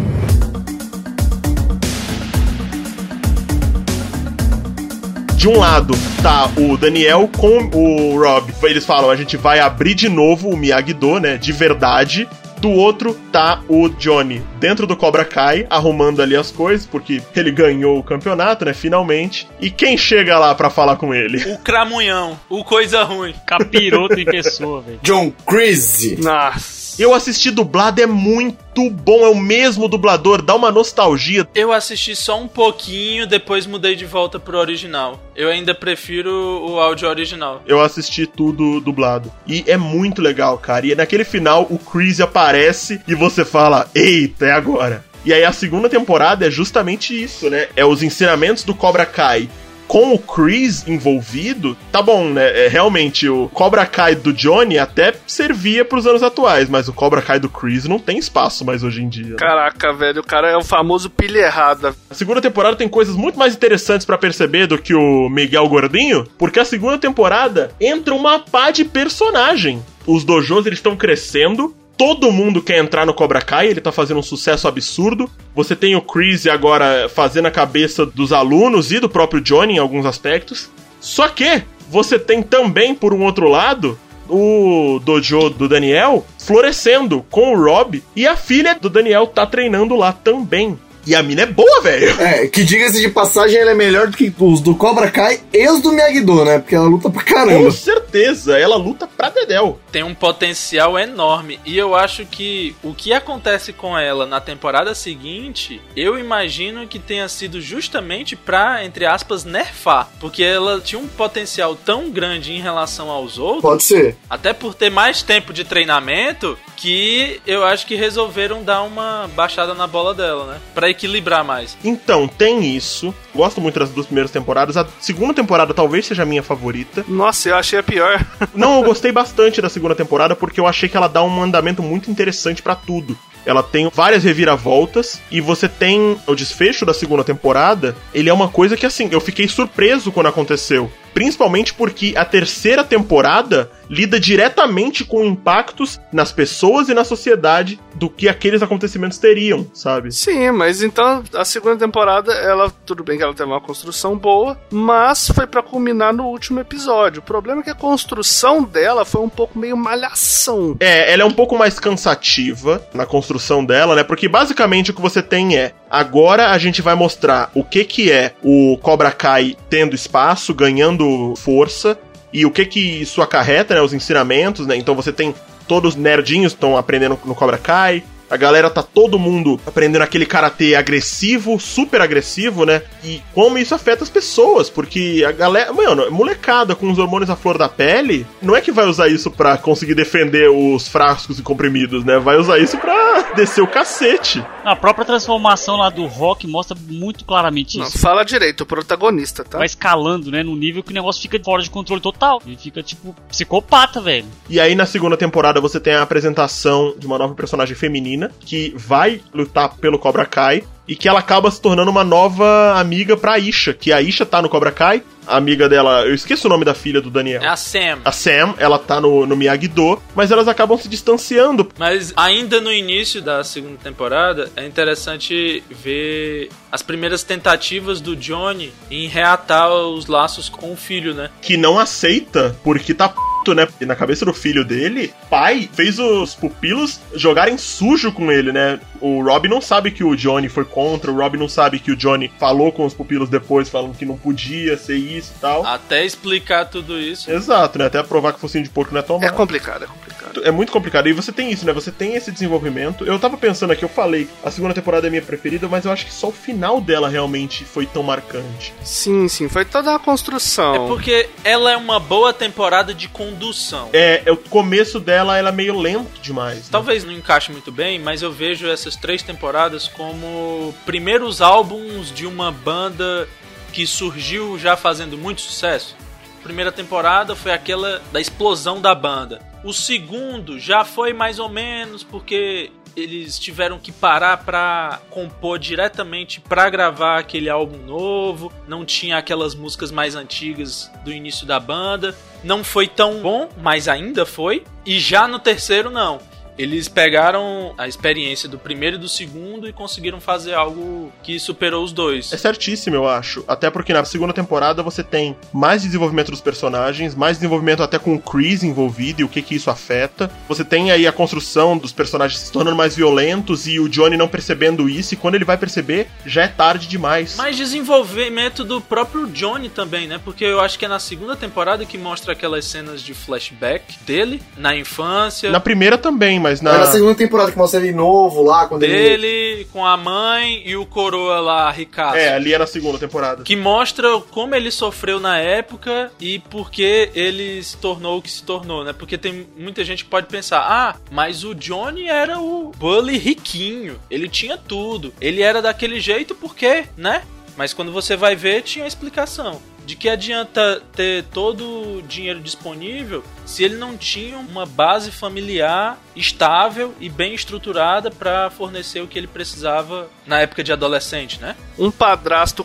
De um lado tá o Daniel com o Rob. Eles falam: a gente vai abrir de novo o Miyagi-Do, né? De verdade. Do outro tá o Johnny dentro do Cobra Kai, arrumando ali as coisas, porque ele ganhou o campeonato, né? Finalmente. E quem chega lá pra falar com ele? O cramunhão, o coisa ruim. Capiroto em pessoa, velho. John Crazy. Nossa. Eu assisti dublado, é muito bom, é o mesmo dublador, dá uma nostalgia. Eu assisti só um pouquinho, depois mudei de volta pro original. Eu ainda prefiro o áudio original. Eu assisti tudo dublado. E é muito legal, cara. E naquele final, o Chris aparece e você fala: Eita, é agora. E aí a segunda temporada é justamente isso, né? É os ensinamentos do Cobra Kai com o Chris envolvido, tá bom, né? É, realmente, o Cobra Kai do Johnny até servia pros anos atuais, mas o Cobra Kai do Chris não tem espaço mais hoje em dia. Caraca, velho, o cara é o famoso pilha errada. A segunda temporada tem coisas muito mais interessantes pra perceber do que o Miguel Gordinho, porque a segunda temporada entra uma pá de personagem. Os dojos eles estão crescendo, todo mundo quer entrar no Cobra Kai, ele tá fazendo um sucesso absurdo. Você tem o Chris agora fazendo a cabeça dos alunos e do próprio Johnny em alguns aspectos. Só que você tem também, por um outro lado, o dojo do Daniel florescendo com o Rob e a filha do Daniel tá treinando lá também. E a mina é boa, velho. É, que diga-se de passagem, ela é melhor do que os do Cobra Kai e os do Miyagi-Do, né? Porque ela luta pra Com caramba. certeza, ela luta pra Dedel. Tem um potencial enorme. E eu acho que o que acontece com ela na temporada seguinte, eu imagino que tenha sido justamente pra, entre aspas, nerfar. Porque ela tinha um potencial tão grande em relação aos outros. Pode ser. Até por ter mais tempo de treinamento, que eu acho que resolveram dar uma baixada na bola dela, né? Pra equilibrar mais. Então, tem isso. Gosto muito das duas primeiras temporadas. A segunda temporada talvez seja a minha favorita. Nossa, eu achei a pior. [laughs] Não, eu gostei bastante da segunda temporada porque eu achei que ela dá um andamento muito interessante pra tudo. Ela tem várias reviravoltas e você tem o desfecho da segunda temporada. Ele é uma coisa que assim, eu fiquei surpreso quando aconteceu. Principalmente porque a terceira temporada lida diretamente com impactos nas pessoas e na sociedade do que aqueles acontecimentos teriam, sabe? Sim, mas então a segunda temporada, ela, tudo bem que ela teve uma construção boa, mas foi pra culminar no último episódio. O problema é que a construção dela foi um pouco meio malhação. É, ela é um pouco mais cansativa na construção dela, né? Porque basicamente o que você tem é agora a gente vai mostrar o que que é o Cobra Kai tendo espaço, ganhando força e o que que isso acarreta, né? Os ensinamentos, né? Então você tem todos os nerdinhos estão aprendendo no Cobra Kai. A galera tá todo mundo aprendendo aquele karatê agressivo, super agressivo, né? E como isso afeta as pessoas, porque a galera, mano, molecada com os hormônios à flor da pele, não é que vai usar isso pra conseguir defender os frascos e comprimidos, né? Vai usar isso pra [laughs] descer o cacete. A própria transformação lá do Rock mostra muito claramente Não, isso. fala direito, o protagonista, tá? Vai escalando, né? No nível que o negócio fica fora de controle total. Ele fica, tipo, psicopata, velho. E aí na segunda temporada você tem a apresentação de uma nova personagem feminina que vai lutar pelo Cobra Kai e que ela acaba se tornando uma nova amiga pra Isha, que a Isha tá no Cobra Kai, a amiga dela, eu esqueço o nome da filha do Daniel. É a Sam. A Sam, ela tá no, no Miyagi-Do, mas elas acabam se distanciando. Mas ainda no início da segunda temporada, é interessante ver as primeiras tentativas do Johnny em reatar os laços com o filho, né? Que não aceita porque tá p... né? E na cabeça do filho dele, pai fez os pupilos jogarem sujo com ele, né? O Rob não sabe que o Johnny foi contra, o Rob não sabe que o Johnny falou com os pupilos depois, falando que não podia ser isso e tal. Até explicar tudo isso. Exato, né? Até provar que focinho de porco não é tão É complicado, é complicado. É muito complicado. E você tem isso, né? Você tem esse desenvolvimento. Eu tava pensando aqui, eu falei, a segunda temporada é minha preferida, mas eu acho que só o final dela realmente foi tão marcante. Sim, sim, foi toda a construção. É porque ela é uma boa temporada de condução. É, é, o começo dela ela é meio lento demais. né? Talvez não encaixe muito bem, mas eu vejo essas três temporadas como primeiros álbuns de uma banda que surgiu já fazendo muito sucesso. A primeira temporada foi aquela da explosão da banda. O segundo já foi mais ou menos porque eles tiveram que parar pra compor diretamente pra gravar aquele álbum novo. Não tinha aquelas músicas mais antigas do início da banda. Não foi tão bom, mas ainda foi. E já no terceiro não. Eles pegaram a experiência do primeiro e do segundo e conseguiram fazer algo que superou os dois. É certíssimo, eu acho. Até porque na segunda temporada você tem mais desenvolvimento dos personagens, mais desenvolvimento até com o Chris envolvido e o que que isso afeta. Você tem aí a construção dos personagens se tornando mais violentos e o Johnny não percebendo isso, e quando ele vai perceber, já é tarde demais. Mas desenvolvimento do próprio Johnny também, né? Porque eu acho que é na segunda temporada que mostra aquelas cenas de flashback dele, na infância. Na primeira também, mas na. É na segunda temporada que mostra ele novo lá, quando ele. dele com a mãe e o coroa lá, Ricardo. É, ali é na segunda temporada. Que mostra como ele sofreu na época e por que ele se tornou o que se tornou, né? Porque tem muita gente que pode pensar: ah, mas o Johnny era o Bully riquinho, ele tinha tudo, ele era daquele jeito porque, né? Mas quando você vai ver, tinha uma explicação. De que adianta ter todo o dinheiro disponível se ele não tinha uma base familiar estável e bem estruturada para fornecer o que ele precisava na época de adolescente, né? Um padrasto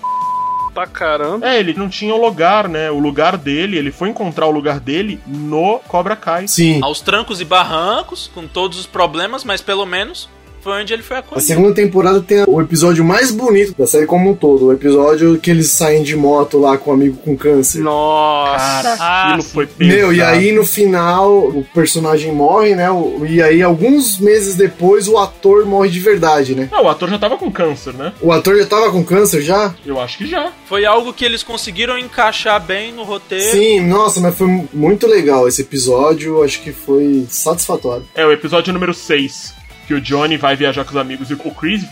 pra caramba. É, ele não tinha o lugar, né? O lugar dele, ele foi encontrar o lugar dele no Cobra Kai. Sim. Aos trancos e barrancos, com todos os problemas, mas pelo menos ele foi A acolhido. segunda temporada tem o episódio mais bonito da série como um todo. O episódio que eles saem de moto lá com um amigo com câncer. Nossa. Cara, aquilo foi pesado. Meu, e aí no final o personagem morre, né? O- E aí alguns meses depois o ator morre de verdade, né? Não, o ator já tava com câncer, né? O ator já tava com câncer já? Eu acho que já. Foi algo que eles conseguiram encaixar bem no roteiro. Sim, nossa, mas foi muito legal esse episódio. Acho que foi satisfatório. É o episódio número 6, que o Johnny vai viajar com os amigos e o Chris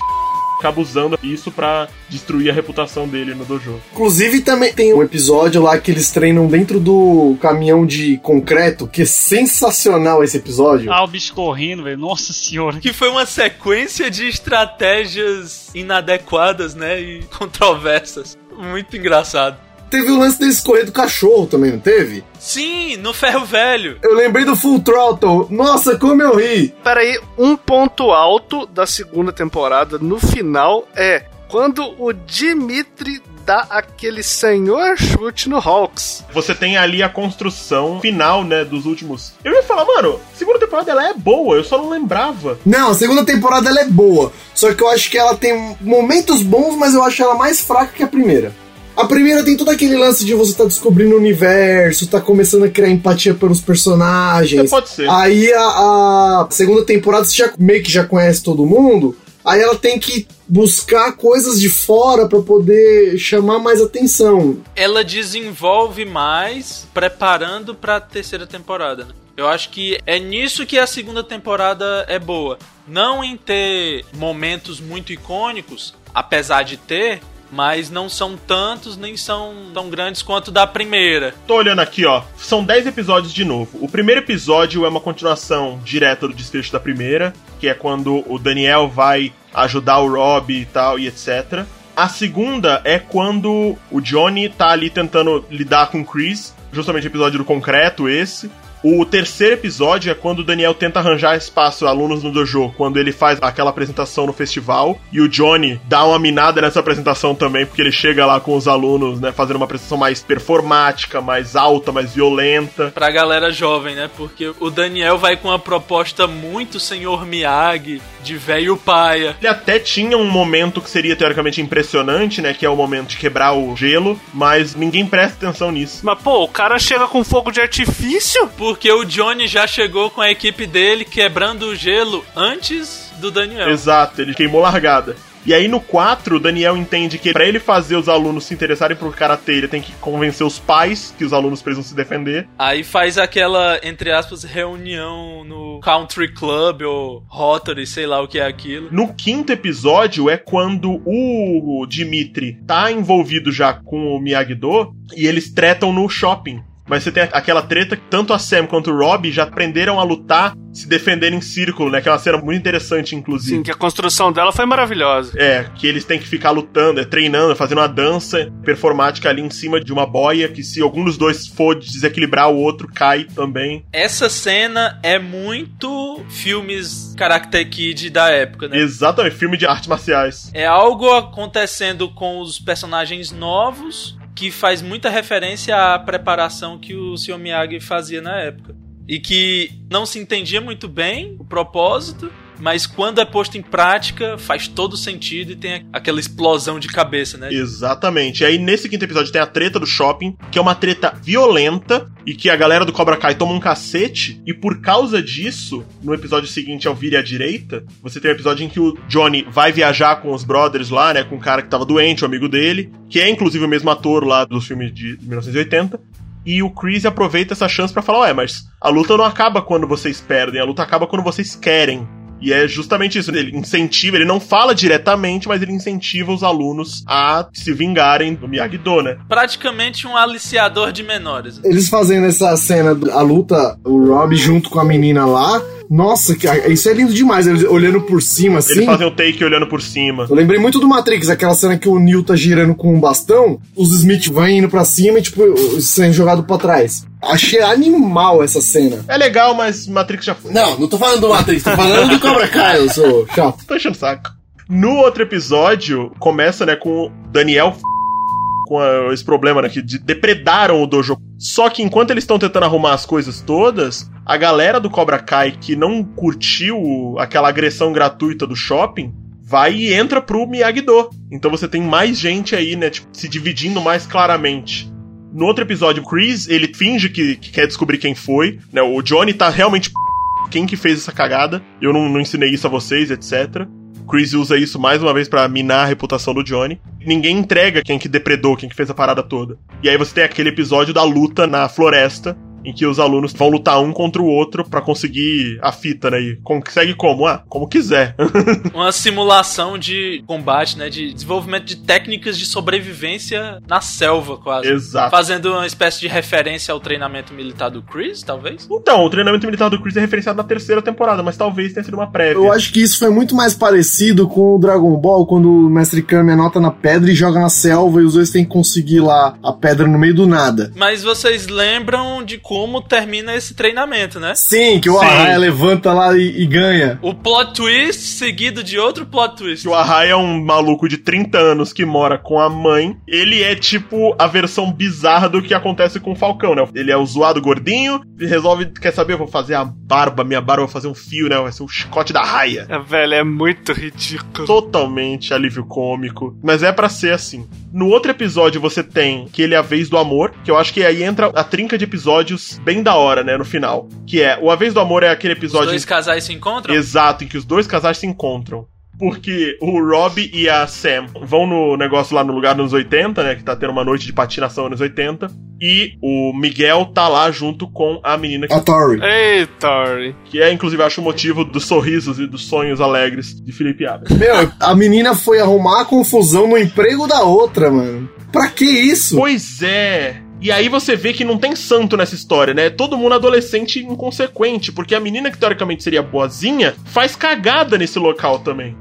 acaba usando isso pra destruir a reputação dele no dojo. Inclusive também tem um episódio lá que eles treinam dentro do caminhão de concreto, que é sensacional esse episódio. Ah, o bicho correndo, velho. Nossa senhora. Que foi uma sequência de estratégias inadequadas, né? E [laughs] controversas. Muito engraçado. Teve o lance deles correr do cachorro também, não teve? Sim, no ferro velho. Eu lembrei do Full Throttle. Nossa, como eu ri! Peraí, um ponto alto da segunda temporada no final é quando o Dimitri dá aquele senhor chute no Hawks. Você tem ali a construção final, né, dos últimos. Eu ia falar, mano, a segunda temporada ela é boa, eu só não lembrava. Não, a segunda temporada ela é boa. Só que eu acho que ela tem momentos bons, mas eu acho ela mais fraca que a primeira. A primeira tem todo aquele lance de você tá descobrindo o universo, tá começando a criar empatia pelos personagens. É, pode ser. Aí a, a segunda temporada você já meio que já conhece todo mundo. Aí ela tem que buscar coisas de fora pra poder chamar mais atenção. Ela desenvolve mais preparando pra terceira temporada. né? Eu acho que é nisso que a segunda temporada é boa. Não em ter momentos muito icônicos, apesar de ter, mas não são tantos nem são tão grandes quanto da primeira. Tô olhando aqui, ó. São 10 episódios de novo. O primeiro episódio é uma continuação direta do desfecho da primeira, que é quando o Daniel vai ajudar o Rob e tal e etc. A segunda é quando o Johnny tá ali tentando lidar com o Chris, justamente o episódio do concreto esse. O terceiro episódio é quando o Daniel tenta arranjar espaço alunos no dojo, quando ele faz aquela apresentação no festival e o Johnny dá uma minada nessa apresentação também, porque ele chega lá com os alunos, né, fazendo uma apresentação mais performática, mais alta, mais violenta. Pra galera jovem, né? Porque o Daniel vai com uma proposta muito senhor Miyagi, de velho paia. Ele até tinha um momento que seria teoricamente impressionante, né, que é o momento de quebrar o gelo, mas ninguém presta atenção nisso. Mas pô, o cara chega com fogo de artifício? porque o Johnny já chegou com a equipe dele quebrando o gelo antes do Daniel. Exato, ele queimou largada. E aí no 4, o Daniel entende que para ele fazer os alunos se interessarem por karatê, ele tem que convencer os pais que os alunos precisam se defender. Aí faz aquela, entre aspas, reunião no Country Club ou Rotary, sei lá o que é aquilo. No quinto episódio é quando o Dimitri tá envolvido já com o Miyagi-Do e eles tretam no shopping. Mas você tem aquela treta que tanto a Sam quanto o Rob já aprenderam a lutar se defender em círculo, né? Aquela cena muito interessante, inclusive. Sim, que a construção dela foi maravilhosa. É, que eles têm que ficar lutando, é, treinando, fazendo uma dança performática ali em cima de uma boia, que se algum dos dois for desequilibrar, o outro cai também. Essa cena é muito filmes Karate Kid da época, né? Exatamente, filme de artes marciais. É algo acontecendo com os personagens novos que faz muita referência à preparação que o Sr. Miyagi fazia na época. E que não se entendia muito bem o propósito, mas quando é posto em prática, faz todo sentido e tem aquela explosão de cabeça, né? Exatamente. E aí, nesse quinto episódio, tem a treta do shopping, que é uma treta violenta e que a galera do Cobra Kai toma um cacete. E por causa disso, no episódio seguinte, ao Vire à Direita, você tem o um episódio em que o Johnny vai viajar com os brothers lá, né? Com o cara que tava doente, o amigo dele, que é inclusive o mesmo ator lá dos filmes de 1980. E o Chris aproveita essa chance para falar: Ué, mas a luta não acaba quando vocês perdem, a luta acaba quando vocês querem. E é justamente isso, ele incentiva, ele não fala diretamente, mas ele incentiva os alunos a se vingarem do Miyagi-Do, né? Praticamente um aliciador de menores. Eles fazendo essa cena, a luta, o Rob junto com a menina lá, nossa, isso é lindo demais, eles olhando por cima, assim. Eles fazem o take olhando por cima. Eu lembrei muito do Matrix, aquela cena que o Neo tá girando com um bastão, os Smith vão indo pra cima e, tipo, sendo jogado pra trás. Achei animal essa cena. É legal, mas Matrix já foi. Não, não tô falando do Matrix, tô falando do Cobra Kai, eu sou chato. tô enchendo o saco. No outro episódio, começa, né, com o Daniel com a, esse problema, né, que de, depredaram o dojo. Só que enquanto eles estão tentando arrumar as coisas todas, a galera do Cobra Kai que não curtiu aquela agressão gratuita do shopping vai e entra pro Miyagi-Do. Então você tem mais gente aí, né, tipo, se dividindo mais claramente. No outro episódio, o Chris, ele finge que, que quer descobrir quem foi, né? O Johnny tá realmente quem que fez essa cagada. Eu não, não ensinei isso a vocês, etc. Chris usa isso mais uma vez para minar a reputação do Johnny. Ninguém entrega quem que depredou, quem que fez a parada toda. E aí você tem aquele episódio da luta na floresta, em que os alunos vão lutar um contra o outro para conseguir a fita, né? E consegue como? Ah, como quiser. [laughs] Uma simulação de combate, né? De desenvolvimento de técnicas de sobrevivência na selva, quase. Exato. Fazendo uma espécie de referência ao treinamento militar do Chris, talvez? Então, o treinamento militar do Chris é referenciado na terceira temporada, mas talvez tenha sido uma prévia. Eu acho que isso foi muito mais parecido com o Dragon Ball, quando o Mestre Kami anota na pedra e joga na selva e os dois têm que conseguir lá a pedra no meio do nada. Mas vocês lembram de como termina esse treinamento, né? Sim, que o Arraia levanta lá e, e, ganha. O plot twist seguido de outro plot twist. O Arraia é um maluco de 30 anos que mora com a mãe. Ele é tipo a versão bizarra do que acontece com o Falcão, né? Ele é o zoado gordinho e resolve, quer saber, eu vou fazer a barba, minha barba, vou fazer um fio, né? Vai ser o chicote da raia. É, velho, é muito ridículo. Totalmente alívio cômico. Mas é para ser assim. No outro episódio você tem que ele é a vez do amor, que eu acho que aí entra a trinca de episódios bem da hora, né, no final. Que é, o A Vez do Amor é aquele episódio... Os dois casais se encontram? Exato, em que os dois casais se encontram. Porque o Rob e a Sam vão no negócio lá no lugar nos 80, né? Que tá tendo uma noite de patinação nos 80. E o Miguel tá lá junto com a menina que. A Tori. Ei, Tori. Que é, inclusive, acho o motivo dos sorrisos e dos sonhos alegres de Felipe Abel. [laughs] Meu, a menina foi arrumar a confusão no emprego da outra, mano. Pra que isso? Pois é. E aí você vê que não tem santo nessa história, né? Todo mundo adolescente inconsequente, porque a menina que teoricamente seria boazinha faz cagada nesse local também.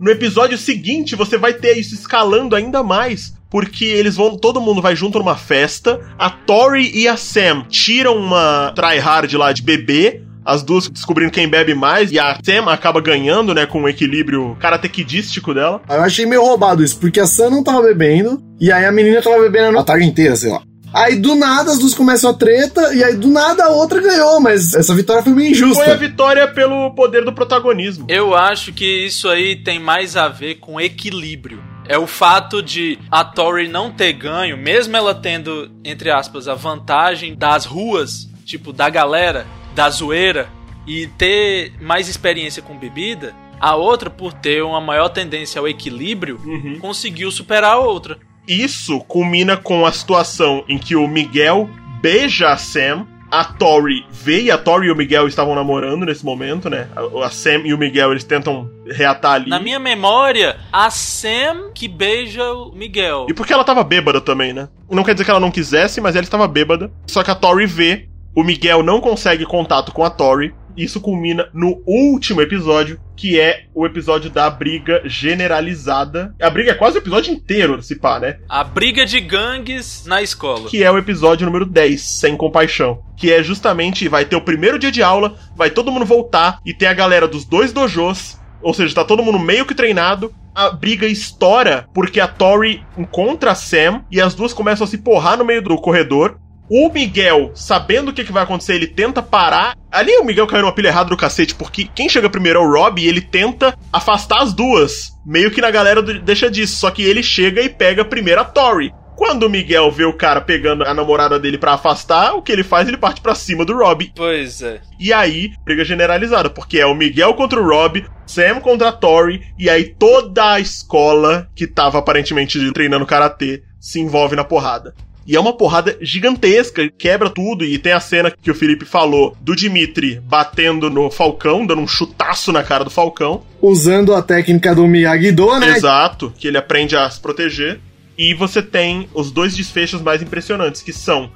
No episódio seguinte, você vai ter isso escalando ainda mais. Porque eles vão. Todo mundo vai junto numa festa. A Tori e a Sam tiram uma tryhard lá de bebê. As duas descobrindo quem bebe mais. E a Sam acaba ganhando, né? Com o equilíbrio karatequidístico dela. Eu achei meio roubado isso, porque a Sam não tava bebendo. E aí a menina tava bebendo a tarde inteira, sei lá. Aí do nada as duas começam a treta, e aí do nada a outra ganhou, mas essa vitória foi meio injusta. Foi a vitória pelo poder do protagonismo. Eu acho que isso aí tem mais a ver com equilíbrio. É o fato de a Tori não ter ganho, mesmo ela tendo, entre aspas, a vantagem das ruas tipo, da galera, da zoeira, e ter mais experiência com bebida, a outra, por ter uma maior tendência ao equilíbrio, Uhum. conseguiu superar a outra. Isso culmina com a situação em que o Miguel beija a Sam. A Tori vê e a Tori e o Miguel estavam namorando nesse momento, né? A, Sam e o Miguel eles tentam reatar ali. Na minha memória, a Sam que beija o Miguel. E porque ela tava bêbada também, né? Não quer dizer que ela não quisesse, mas ela estava bêbada. Só que a Tori vê, o Miguel não consegue contato com a Tori. Isso culmina no último episódio, que é o episódio da briga generalizada. A briga é quase o episódio inteiro, se pá, né? A briga de gangues na escola. que é o episódio número 10, Sem Compaixão. Que é justamente, vai ter o primeiro dia de aula, vai todo mundo voltar e tem a galera dos dois dojos, ou seja, tá todo mundo meio que treinado. A briga estoura porque a Tori encontra a Sam e as duas começam a se porrar no meio do corredor. O Miguel, sabendo o que, que vai acontecer, ele tenta parar. Ali o Miguel caiu numa pilha errada do cacete, porque quem chega primeiro é o Rob e ele tenta afastar as duas. Meio que na galera do- deixa disso. Só que ele chega e pega primeiro a Tori. Quando o Miguel vê o cara pegando a namorada dele pra afastar, o que ele faz? Ele parte pra cima do Rob. Pois é. E aí, briga generalizada, porque é o Miguel contra o Rob, Sam contra a Tori, e aí toda a escola que tava aparentemente treinando karatê se envolve na porrada. E é uma porrada gigantesca, quebra tudo, e tem a cena que o Felipe falou do Dimitri batendo no Falcão, dando um chutaço na cara do Falcão. Usando a técnica do Miyagi-Do, né? Exato, que ele aprende a se proteger. E você tem os dois desfechos mais impressionantes, que são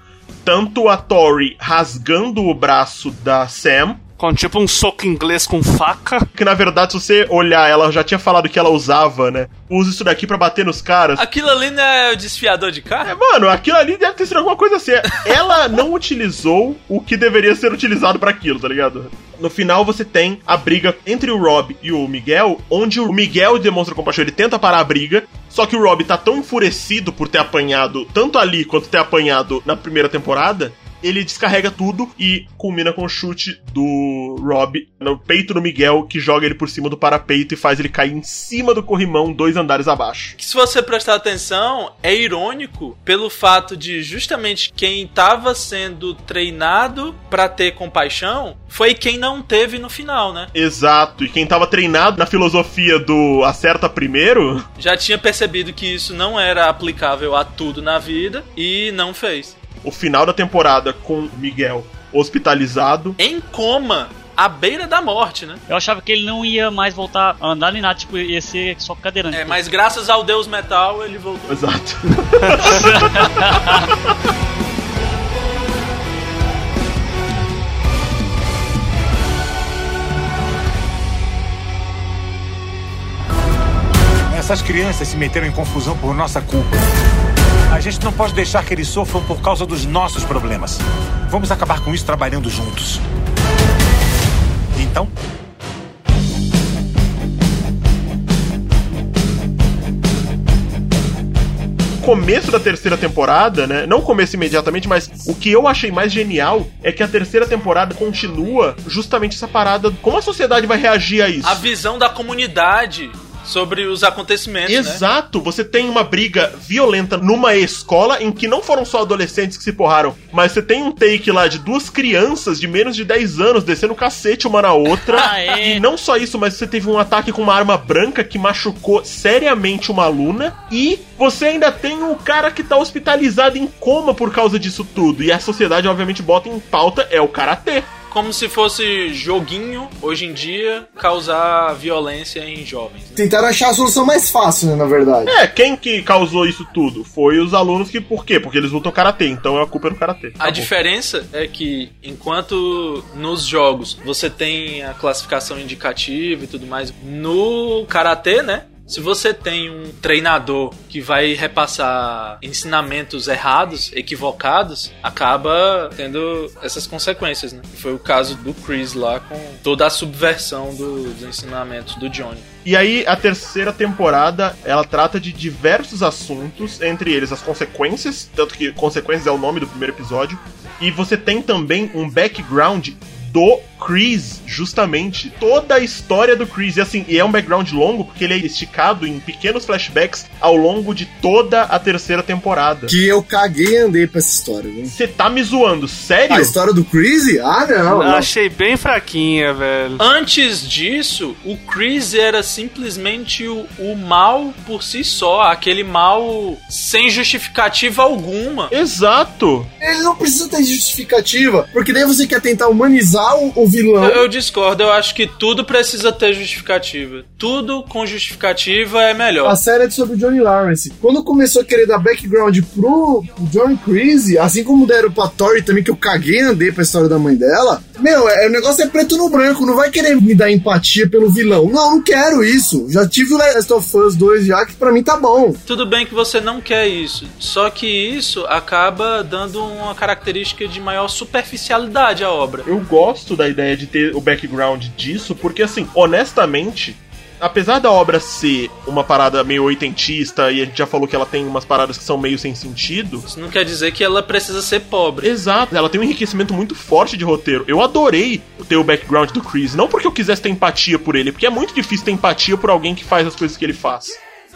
tanto a Tori rasgando o braço da Sam, Com tipo um soco inglês com faca. que na verdade, se você olhar, ela já tinha falado que ela usava, né? Usa isso daqui pra bater nos caras. Aquilo ali não é o desfiador de É, carro? mano, aquilo ali deve ter sido alguma coisa assim. Ela não utilizou o que deveria ser utilizado pra aquilo, tá ligado? No final você tem a briga entre o Rob e o Miguel, onde o Miguel demonstra compaixão, ele tenta parar a briga, só que o Rob tá tão enfurecido por ter apanhado tanto ali quanto ter apanhado na primeira temporada, ele descarrega tudo e culmina com o chute do Rob no peito do Miguel, que joga ele por cima do parapeito e faz ele cair em cima do corrimão dois andares abaixo. Que se você prestar atenção, é irônico pelo fato de justamente quem tava sendo treinado pra ter compaixão foi quem não teve no final, né? Exato, e quem tava treinado na filosofia do acerta primeiro, Já tinha percebido que isso não era aplicável a tudo na vida e não fez. O final da temporada com o Miguel hospitalizado. Em coma, à beira da morte, né? Eu achava que ele não ia mais voltar a andar nem nada, tipo, ia ser só cadeirante. É, mas graças ao Deus Metal ele voltou. Exato. Essas crianças se meteram em confusão por nossa culpa. A gente não pode deixar que eles sofram por causa dos nossos problemas. Vamos acabar com isso trabalhando juntos. Então, começo da terceira temporada, né? Não o começo imediatamente, mas o que eu achei mais genial é que a terceira temporada continua justamente essa parada. Como a sociedade vai reagir a isso? A visão da comunidade sobre os acontecimentos, né? Exato, você tem uma briga violenta numa escola em que não foram só adolescentes que se porraram, mas você tem um take lá de duas crianças de menos de 10 anos descendo o cacete uma na outra. [laughs] Ah, é? E não só isso, mas você teve um ataque com uma arma branca que machucou seriamente uma aluna. E você ainda tem o cara que tá hospitalizado em coma por causa disso tudo. E a sociedade, obviamente, bota em pauta é o karatê. Como se fosse joguinho, hoje em dia, causar violência em jovens. né? Tentaram achar a solução mais fácil, né, na verdade. É, quem que causou isso tudo? Foi os alunos que, por quê? Porque eles lutam karatê, então a culpa é do karatê. A diferença é que, enquanto nos jogos você tem a classificação indicativa e tudo mais, no karatê, né? Se você tem um treinador que vai repassar ensinamentos errados, equivocados, acaba tendo essas consequências, né? Foi o caso do Chris lá com toda a subversão do- dos ensinamentos do Johnny. E aí, a terceira temporada, ela trata de diversos assuntos, entre eles as consequências, tanto que consequências é o nome do primeiro episódio, e você tem também um background do Chris, justamente, toda a história do Chris. E assim, e é um background longo porque ele é esticado em pequenos flashbacks ao longo de toda a terceira temporada. Que eu caguei e andei pra essa história, viu? Você tá me zoando, sério? A história do Chris? Ah, não. não. Achei bem fraquinha, velho. Antes disso, o Chris era simplesmente o, o mal por si só, aquele mal sem justificativa alguma. Exato. Ele não precisa ter justificativa, porque daí você quer tentar humanizar o, o vilão. Eu, eu discordo, eu acho que tudo precisa ter justificativa. Tudo com justificativa é melhor. A série é sobre o Johnny Lawrence. Quando começou a querer dar background pro Johnny Creasy, assim como deram pra Tori também, que eu caguei e andei pra história da mãe dela, meu, é, o negócio é preto no branco, não vai querer me dar empatia pelo vilão. Não, não quero isso. Já tive o Last of Us 2 já, que pra mim tá bom. Tudo bem que você não quer isso, só que isso acaba dando uma característica de maior superficialidade à obra. Eu gosto da ideia de ter o background disso, porque assim, honestamente, apesar da obra ser uma parada meio oitentista e a gente já falou que ela tem umas paradas que são meio sem sentido. Isso não quer dizer que ela precisa ser pobre. Exato, ela tem um enriquecimento muito forte de roteiro. Eu adorei ter o background do Chris, não porque eu quisesse ter empatia por ele, porque é muito difícil ter empatia por alguém que faz as coisas que ele faz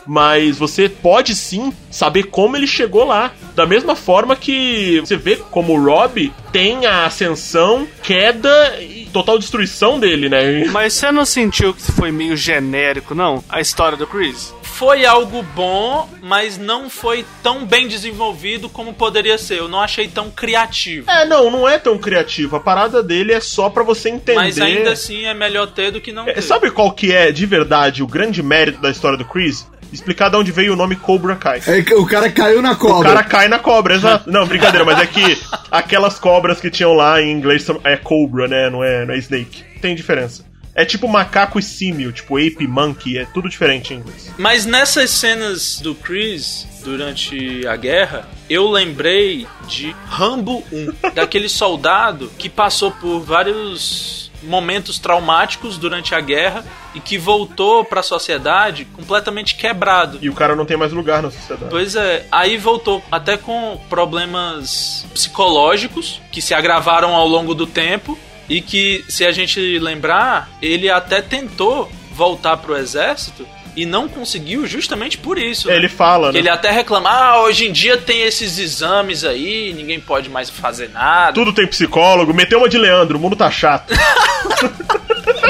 mas você pode sim saber como ele chegou lá. Da mesma forma que você vê como o Rob tem a ascensão, queda e total destruição dele, né? [laughs] Mas você não sentiu que foi meio genérico, não? A história do Chris? Foi algo bom, mas não foi tão bem desenvolvido como poderia ser. Eu não achei tão criativo. É, não, não é tão criativo. A parada dele é só para você entender. Mas ainda assim é melhor ter do que não ter. É, sabe qual que é, de verdade, o grande mérito da história do Chris? Explicar de onde veio o nome Cobra Kai. É, o cara caiu na cobra. O cara cai na cobra, exato. [laughs] Não, brincadeira, mas é que aquelas cobras que tinham lá em inglês é Cobra, né? Não é, não é Snake. Tem diferença. É tipo macaco e símio, tipo ape, monkey, é tudo diferente em inglês. Mas nessas cenas do Chris, durante a guerra, eu lembrei de Rambo 1, daquele soldado que passou por vários momentos traumáticos durante a guerra e que voltou para a sociedade completamente quebrado. E o cara não tem mais lugar na sociedade. Pois é, aí voltou até com problemas psicológicos que se agravaram ao longo do tempo e que, se a gente lembrar, ele até tentou voltar pro exército e não conseguiu justamente por isso. Ele fala, né? Ele até reclama, ah, hoje em dia tem esses exames aí, ninguém pode mais fazer nada. Tudo tem psicólogo, meteu uma de Leandro, o mundo tá chato. [laughs]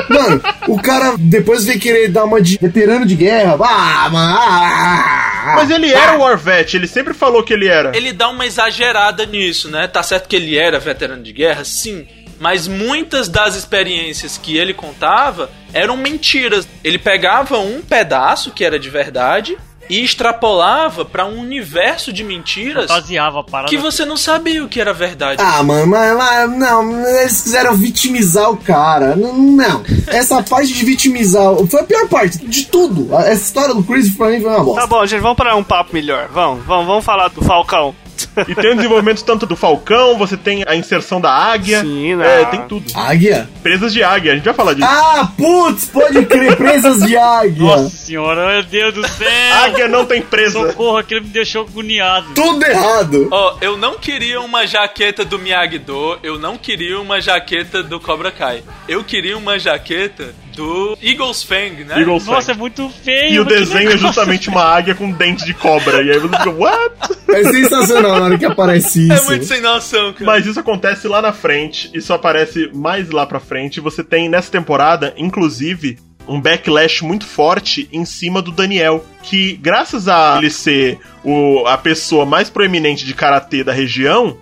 Mano, o cara depois vem querer dar uma de veterano de guerra. Ah, mano. Ah, Mas ele era o War Vet, ele sempre falou que ele era. Ele dá uma exagerada nisso, né? Tá certo que ele era veterano de guerra, sim. Mas muitas das experiências que ele contava eram mentiras. Ele pegava um pedaço que era de verdade e extrapolava para um universo de mentiras Fantasiava a parada. que você não sabia o que era verdade. Ah, mano, mas, mas não, eles quiseram vitimizar o cara. Não, não. Essa [laughs] parte de vitimizar foi a pior parte de tudo. Essa história do Chris pra mim foi uma bosta. Tá bom, gente, vamos para um papo melhor. Vamos, vamos, vamos falar do Falcão. E tem o desenvolvimento tanto do Falcão, você tem a inserção da águia. Sim, né? É, tem tudo. Águia? Presas de águia, a gente vai falar disso. Ah, putz, pode crer, presas de águia. Nossa senhora, meu Deus do céu! águia não tem presa. Socorro, aquilo me deixou agoniado. Tudo errado. Ó, eu não queria uma jaqueta do Miyagi-Do, eu não queria uma jaqueta do Cobra Kai. Eu queria uma jaqueta do Eagles Fang, né? Eagles Nossa, Fang. é muito feio. E o desenho é justamente uma águia com dente de cobra. E aí você fica, what? É sensacional na hora que aparece É isso. muito sem noção, cara. Mas isso acontece lá na frente, isso aparece mais lá pra frente. Você tem nessa temporada, inclusive, um backlash muito forte em cima do Daniel, que graças a ele ser o, a pessoa mais proeminente de karatê da região,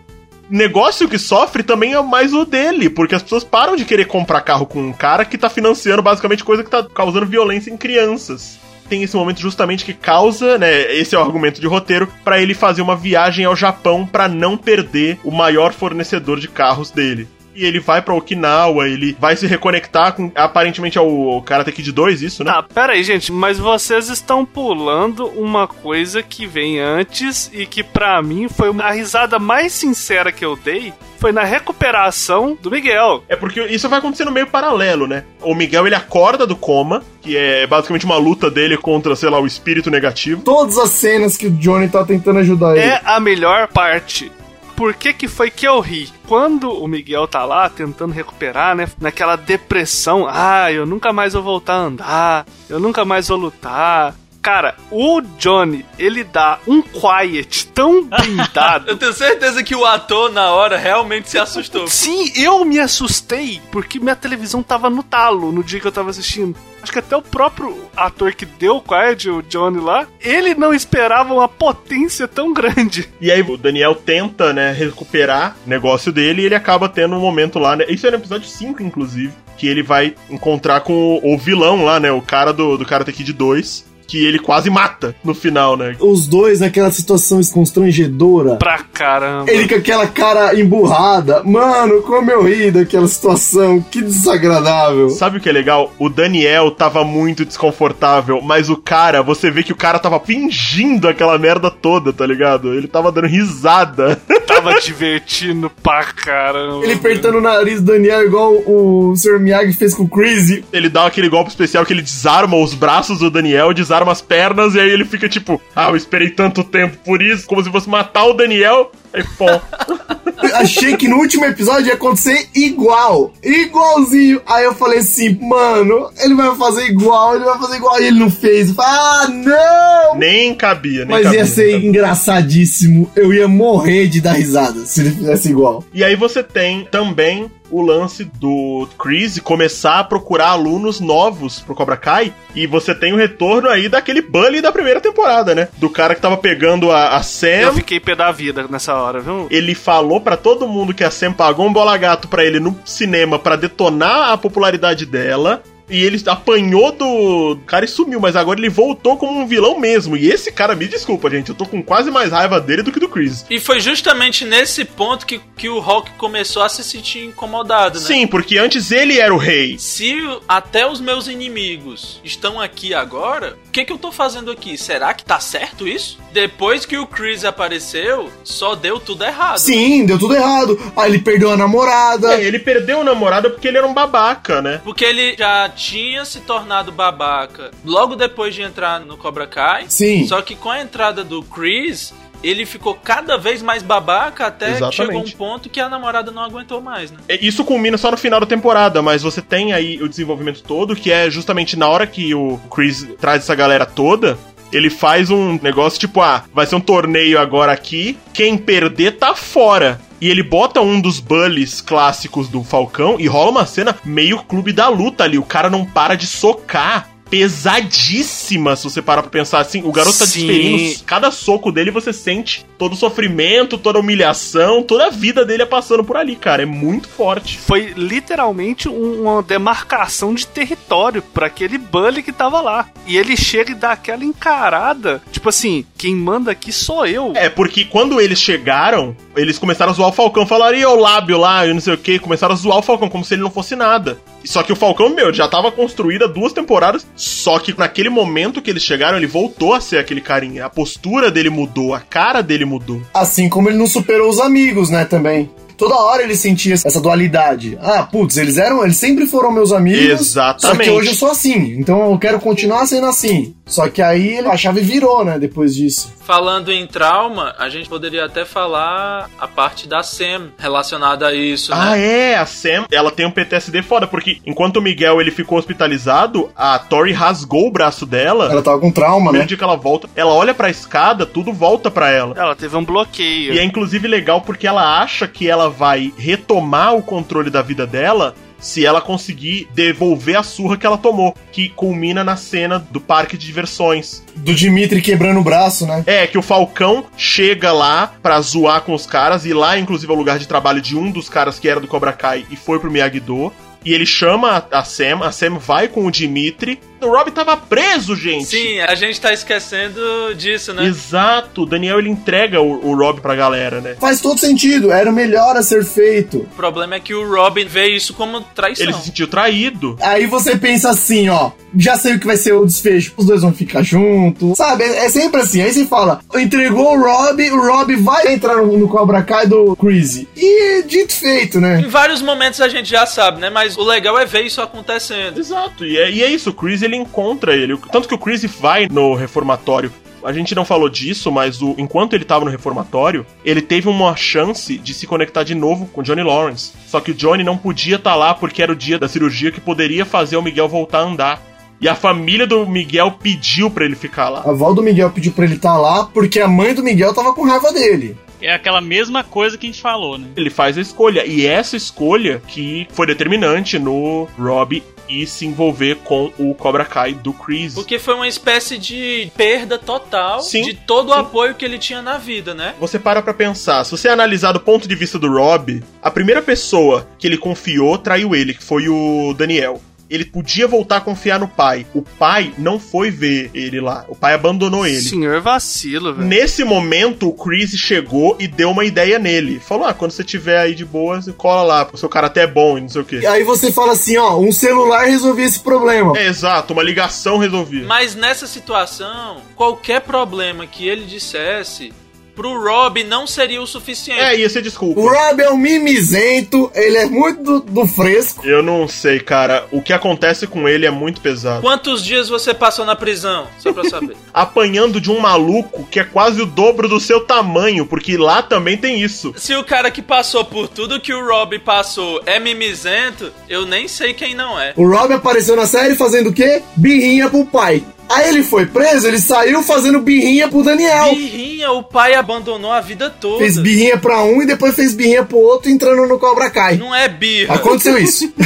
negócio que sofre também é mais o dele, porque as pessoas param de querer comprar carro com um cara que tá financiando basicamente coisa que tá causando violência em crianças. Tem esse momento justamente que causa, né, esse é o argumento de roteiro, pra ele fazer uma viagem ao Japão pra não perder o maior fornecedor de carros dele. E ele vai pra Okinawa, ele vai se reconectar com aparentemente é o Karate Kid 2, isso, né? Tá, pera aí, gente, mas vocês estão pulando uma coisa que vem antes e que pra mim foi uma- a risada mais sincera que eu dei foi na recuperação do Miguel. É porque isso vai acontecer no meio paralelo, né? O Miguel ele acorda do coma, que é basicamente uma luta dele contra, sei lá, o espírito negativo. Todas as cenas que o Johnny tá tentando ajudar ele. É a melhor parte. Por que que foi que eu ri? Quando o Miguel tá lá tentando recuperar, né? Naquela depressão, ah, eu nunca mais vou voltar a andar, eu nunca mais vou lutar. Cara, o Johnny, ele dá um quiet tão [laughs] bem dado. Eu tenho certeza que o ator, na hora, realmente se assustou. Sim, eu me assustei, porque minha televisão tava no talo no dia que eu tava assistindo. Acho que até o próprio ator que deu o quiet, o Johnny lá, ele não esperava uma potência tão grande. E aí o Daniel tenta, né, recuperar o negócio dele e ele acaba tendo um momento lá, né? Isso é no episódio 5, inclusive, que ele vai encontrar com o, o vilão lá, né? O cara do, do Karate Kid 2. Que ele quase mata no final, né? Os dois naquela situação constrangedora. Pra caramba. Ele com aquela cara emburrada. Mano, como eu ri daquela situação. Que desagradável. Sabe o que é legal? O Daniel tava muito desconfortável, mas o cara, você vê que o cara tava fingindo aquela merda toda, tá ligado? Ele tava dando risada. [laughs] Tava divertindo pra caramba. Ele apertando o nariz do Daniel igual o Sr. Miyagi fez com o Crazy. Ele dá aquele golpe especial que ele desarma os braços do Daniel, desarma as pernas, e aí ele fica tipo, ah, eu esperei tanto tempo por isso, como se fosse matar o Daniel. Aí, pô. [laughs] Achei que no último episódio ia acontecer igual. Igualzinho. Aí eu falei assim, mano, ele vai fazer igual, ele vai fazer igual. E ele não fez. Ah, não! Nem cabia, nem Mas cabia. ia ser engraçadíssimo. Eu ia morrer de dar risada se ele fizesse igual. E aí você tem também o lance do Chris começar a procurar alunos novos pro Cobra Kai. E você tem o retorno aí daquele bully da primeira temporada, né? Do cara que tava pegando a, a Sam. Eu fiquei pé da vida nessa hora, viu? Ele falou pra todo mundo que a Sam pagou um bola gato pra ele no cinema pra detonar a popularidade dela. E ele apanhou do cara e sumiu, mas agora ele voltou como um vilão mesmo. E esse cara, me desculpa, gente, eu tô com quase mais raiva dele do que do Chris. E foi justamente nesse ponto que, que o Hulk começou a se sentir incomodado, né? Sim, porque antes ele era o rei. Se até os meus inimigos estão aqui agora, o que, que eu tô fazendo aqui? Será que tá certo isso? Depois que o Chris apareceu, só deu tudo errado. Sim, deu tudo errado. Aí ele perdeu a namorada. É, ele perdeu a namorada porque ele era um babaca, né? Porque ele já tinha se tornado babaca logo depois de entrar no Cobra Kai. Sim. Só que com a entrada do Chris, ele ficou cada vez mais babaca até que Exatamente. chegou um ponto que a namorada não aguentou mais, né? É, Isso culmina só no final da temporada, mas você tem aí o desenvolvimento todo, que é justamente na hora que o Chris traz essa galera toda. Ele faz um negócio tipo, ah, vai ser um torneio agora aqui, quem perder tá fora. E ele bota um dos bullies clássicos do Falcão e rola uma cena meio clube da luta ali. O cara não para de socar. Pesadíssima, se você parar pra pensar assim. O garoto tá Sim. desferindo cada soco dele, você sente todo o sofrimento, toda a humilhação, toda a vida dele é passando por ali, cara. É muito forte. Foi literalmente um- uma demarcação de território pra aquele bully que tava lá. E ele chega e dá aquela encarada, tipo assim, quem manda aqui sou eu. É, porque quando eles chegaram, eles começaram a zoar o Falcão. Falaram, e o lábio lá, e não sei o que. Começaram a zoar o Falcão, como se ele não fosse nada. Só que o Falcão, meu, já tava construído há duas temporadas. Só que naquele momento que eles chegaram, ele voltou a ser aquele carinha. A postura dele mudou, a cara dele mudou. Assim como ele não superou os amigos, né, também. Toda hora ele sentia essa dualidade. Ah, putz, eles eram, eles sempre foram meus amigos. Só Exatamente. que hoje eu sou assim. Então eu quero continuar sendo assim. Só que aí ele- a chave virou, né, depois disso. Falando em trauma, a gente poderia até falar a parte da Sam relacionada a isso, Ah, né? é, a Sam, ela tem um PTSD foda, porque enquanto o Miguel ele ficou hospitalizado, a Tori rasgou o braço dela. Ela tava com trauma, No né? primeiro dia que ela volta, ela olha pra escada, tudo volta pra ela. Ela teve um bloqueio. E é inclusive legal porque ela acha que ela vai retomar o controle da vida dela se ela conseguir devolver a surra que ela tomou, que culmina na cena do parque de diversões. Do Dimitri quebrando o braço, né? É, que o Falcão chega lá pra zoar com os caras, e lá, inclusive, é o lugar de trabalho de um dos caras que era do Cobra Kai e foi pro Miyagi-Do. E ele chama a Sam, a Sam vai com o Dimitri. O Rob tava preso, gente! Sim, a gente tá esquecendo disso, né? Exato, o Daniel ele entrega o, o Rob pra galera, né? Faz todo sentido, era o melhor a ser feito. O problema é que o Robin vê isso como traição. Ele se sentiu traído. Aí você pensa assim, ó, já sei o que vai ser o desfecho, os dois vão ficar juntos, sabe? É, é sempre assim. Aí você fala, entregou o Rob, o Rob vai entrar no, no Cobra Kai do Crazy. E dito feito, né? Em vários momentos a gente já sabe, né? Mas o legal é ver isso acontecendo. Exato, e é, e é isso, o Chris ele encontra ele. Tanto que o Chris vai no reformatório a gente não falou disso, mas o, enquanto ele tava no reformatório, ele teve uma chance de se conectar de novo com Johnny Lawrence. Só que o Johnny não podia estar lá porque era o dia da cirurgia que poderia fazer o Miguel voltar a andar. E a família do Miguel pediu pra ele ficar lá. A avó do Miguel pediu pra ele estar lá porque a mãe do Miguel tava com raiva dele. É aquela mesma coisa que a gente falou, né? Ele faz a escolha. E essa escolha que foi determinante no Rob e se envolver com o Cobra Kai do Chris. Porque foi uma espécie de perda total Sim, de todo o sim. apoio que ele tinha na vida, né? Você para pra pensar, se você analisar do ponto de vista do Rob, a primeira pessoa que ele confiou traiu ele, que foi o Daniel. Ele podia voltar a confiar no pai. O pai não foi ver ele lá. O pai abandonou ele. Senhor vacilo, velho. Nesse momento, o Chris chegou e deu uma ideia nele. Falou: Ah, quando você tiver aí de boa, você cola lá, o seu cara até é bom e não sei o quê. E aí você fala assim, ó, um celular resolvia esse problema. É, exato, uma ligação resolvida. Mas nessa situação, qualquer problema que ele dissesse pro Rob não seria o suficiente. É, ia ser desculpa. O Rob é um mimizento, ele é muito do, do fresco. Eu não sei, cara. O que acontece com ele é muito pesado. Quantos dias você passou na prisão? Só pra saber. [laughs] Apanhando de um maluco que é quase o dobro do seu tamanho, porque lá também tem isso. Se o cara que passou por tudo que o Rob passou é mimizento, eu nem sei quem não é. O Rob apareceu na série fazendo o quê? Birrinha pro pai. Aí ele foi preso, ele saiu fazendo birrinha pro Daniel. Birrinha, o pai abandonou a vida toda. Fez birrinha pra um e depois fez birrinha pro outro entrando no Cobra Kai. Não é birra. Aconteceu [laughs] isso. [laughs]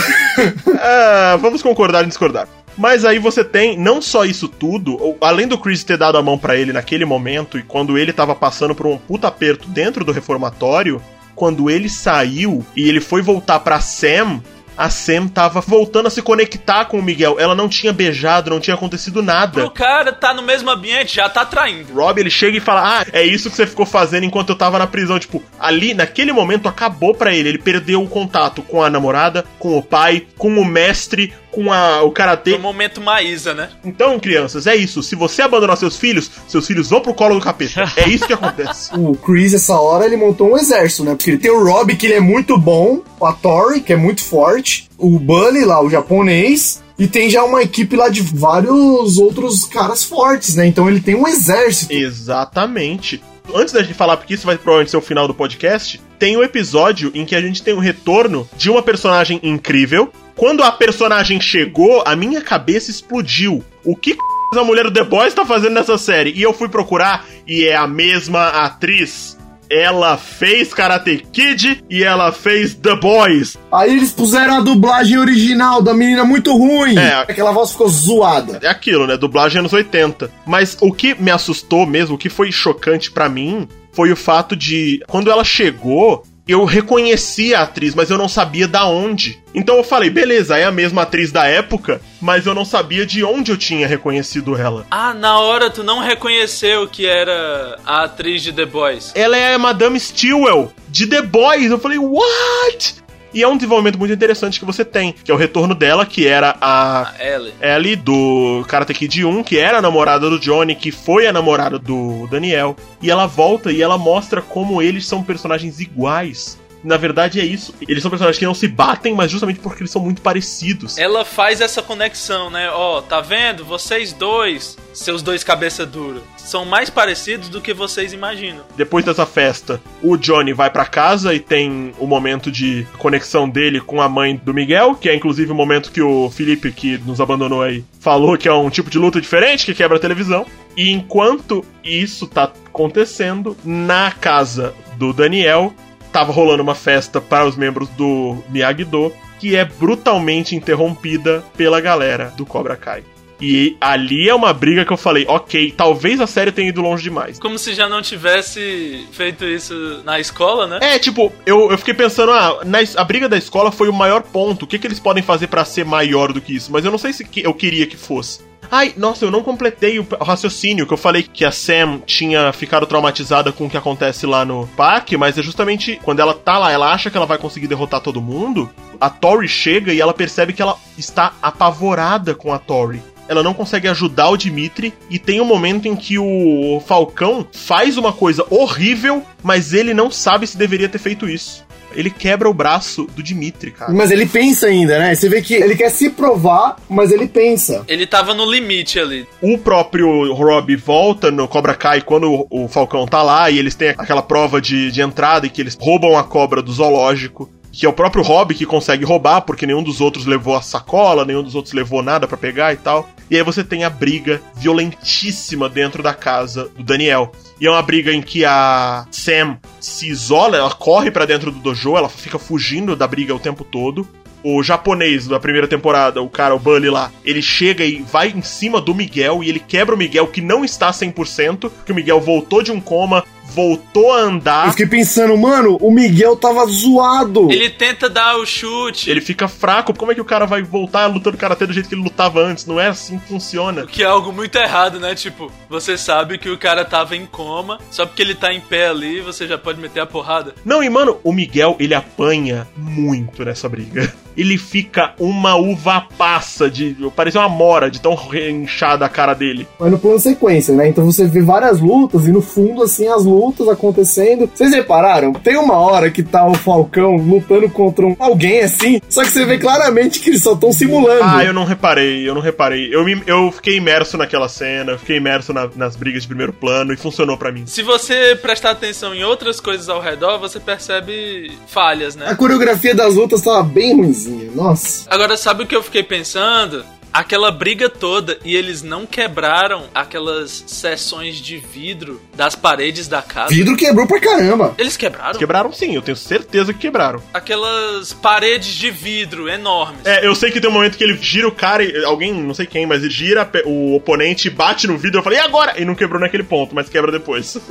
Ah, vamos concordar em discordar. Mas aí você tem não só isso tudo, além do Chris ter dado a mão pra ele naquele momento e quando ele tava passando por um puta aperto dentro do reformatório, quando ele saiu e ele foi voltar pra Sam, a Sam tava voltando a se conectar com o Miguel. Ela não tinha beijado, não tinha acontecido nada. Pro cara tá no mesmo ambiente, já tá traindo. Rob, ele chega e fala: Ah, é isso que você ficou fazendo enquanto eu tava na prisão. Tipo, ali, naquele momento, acabou pra ele. Ele perdeu o contato com a namorada, com o pai, com o mestre, com a, o karatê. No momento Maísa, né? Então, crianças, é isso. Se você abandonar seus filhos, seus filhos vão pro colo do capeta. É isso que acontece. [laughs] O Chris, essa hora, ele montou um exército, né? Porque ele tem o Rob, que ele é muito bom, a Tori, que é muito forte, o Bully lá, o japonês, e tem já uma equipe lá de vários outros caras fortes, né? Então ele tem um exército. Exatamente. Antes da gente falar, porque isso vai provavelmente ser o final do podcast, tem o episódio em que a gente tem o retorno de uma personagem incrível. Quando a personagem chegou, a minha cabeça explodiu. O que c... a mulher do The Boys tá fazendo nessa série? E eu fui procurar, e é a mesma atriz. Ela fez Karate Kid e ela fez The Boys. Aí eles puseram a dublagem original da menina muito ruim. É. Aquela voz ficou zoada. É aquilo, né? Dublagem anos 80. Mas o que me assustou mesmo, o que foi chocante pra mim, foi o fato de quando ela chegou, eu reconheci a atriz, mas eu não sabia da onde. Então eu falei, beleza, é a mesma atriz da época, mas eu não sabia de onde eu tinha reconhecido ela. Ah, na hora tu não reconheceu que era a atriz de The Boys. Ela é a Madame Stewell de The Boys. Eu falei, what? E é um desenvolvimento muito interessante que você tem, que é o retorno dela, que era a A Ellie. Ellie do Karate Kid 1, que era a namorada do Johnny, que foi a namorada do Daniel. E ela volta e ela mostra como eles são personagens iguais. Na verdade é isso. Eles são personagens que não se batem, mas justamente porque eles são muito parecidos. Ela faz essa conexão, né? Ó, tá vendo? Vocês dois, seus dois cabeça dura, são mais parecidos do que vocês imaginam. Depois dessa festa, o Johnny vai pra casa e tem o momento de conexão dele com a mãe do Miguel, que é inclusive o momento que o Felipe, que nos abandonou aí, falou que é um tipo de luta diferente, que quebra a televisão. E enquanto isso tá acontecendo, na casa do Daniel, tava rolando uma festa para os membros do Miyagi-Do, que é brutalmente interrompida pela galera do Cobra Kai. E ali é uma briga que eu falei, ok, talvez a série tenha ido longe demais. Como se já não tivesse feito isso na escola, né? É, tipo, eu, eu fiquei pensando, ah, na, a briga da escola foi o maior ponto. O que, que eles podem fazer pra ser maior do que isso? Mas eu não sei se que- eu queria que fosse. Ai, nossa, eu não completei o, raciocínio, que eu falei que a Sam tinha ficado traumatizada com o que acontece lá no parque, mas é justamente quando ela tá lá, ela acha que ela vai conseguir derrotar todo mundo, a Tori chega e ela percebe que ela está apavorada com a Tori. Ela não consegue ajudar o Dimitri e tem um momento em que o Falcão faz uma coisa horrível, mas ele não sabe se deveria ter feito isso. Ele quebra o braço do Dimitri, cara. Mas ele pensa ainda, né? Você vê que ele quer se provar, mas ele pensa. Ele tava no limite ali. O próprio Rob volta no Cobra Kai quando o, Falcão tá lá e eles têm aquela prova de, de entrada em que eles roubam a cobra do zoológico. Que é o próprio Rob que consegue roubar, porque nenhum dos outros levou a sacola, nenhum dos outros levou nada para pegar e tal. E aí você tem a briga violentíssima dentro da casa do Daniel. E é uma briga em que a Sam se isola, ela corre para dentro do dojo, ela fica fugindo da briga o tempo todo. O japonês da primeira temporada, o cara, o Bully lá, ele chega e vai em cima do Miguel e ele quebra o Miguel que não está 100%, que o Miguel voltou de um coma, voltou a andar. Eu fiquei pensando, mano, o Miguel tava zoado. Ele tenta dar o chute. Ele fica fraco. Como é que o cara vai voltar lutando karatê do jeito que ele lutava antes? Não é assim que funciona. O que é algo muito errado, né? Tipo, você sabe que o cara tava em coma, só porque ele tá em pé ali, você já pode meter a porrada. Não, e mano, o Miguel, ele apanha muito nessa briga. [laughs] Ele fica uma uva passa de. Parece uma mora de tão inchada a cara dele. Mas no plano sequência, né? Então você vê várias lutas e no fundo, assim, as lutas acontecendo. Vocês repararam? Tem uma hora que tá o Falcão lutando contra um, alguém assim, só que você vê claramente que eles só estão simulando. Ah, eu não reparei, eu não reparei. Eu, me, eu fiquei imerso naquela cena, eu fiquei imerso na, nas brigas de primeiro plano e funcionou para mim. Se você prestar atenção em outras coisas ao redor, você percebe falhas, né? A coreografia das lutas tava bem ruimzinha. Nossa. Agora, sabe o que eu fiquei pensando? Aquela briga toda e eles não quebraram aquelas seções de vidro das paredes da casa. Vidro quebrou pra caramba. Eles quebraram? Quebraram sim, eu tenho certeza que quebraram. Aquelas paredes de vidro enormes. É, eu sei que tem um momento que ele gira o cara e alguém, não sei quem, mas ele gira o oponente, bate no vidro. Eu falei, e agora? E não quebrou naquele ponto, mas quebra depois. [laughs]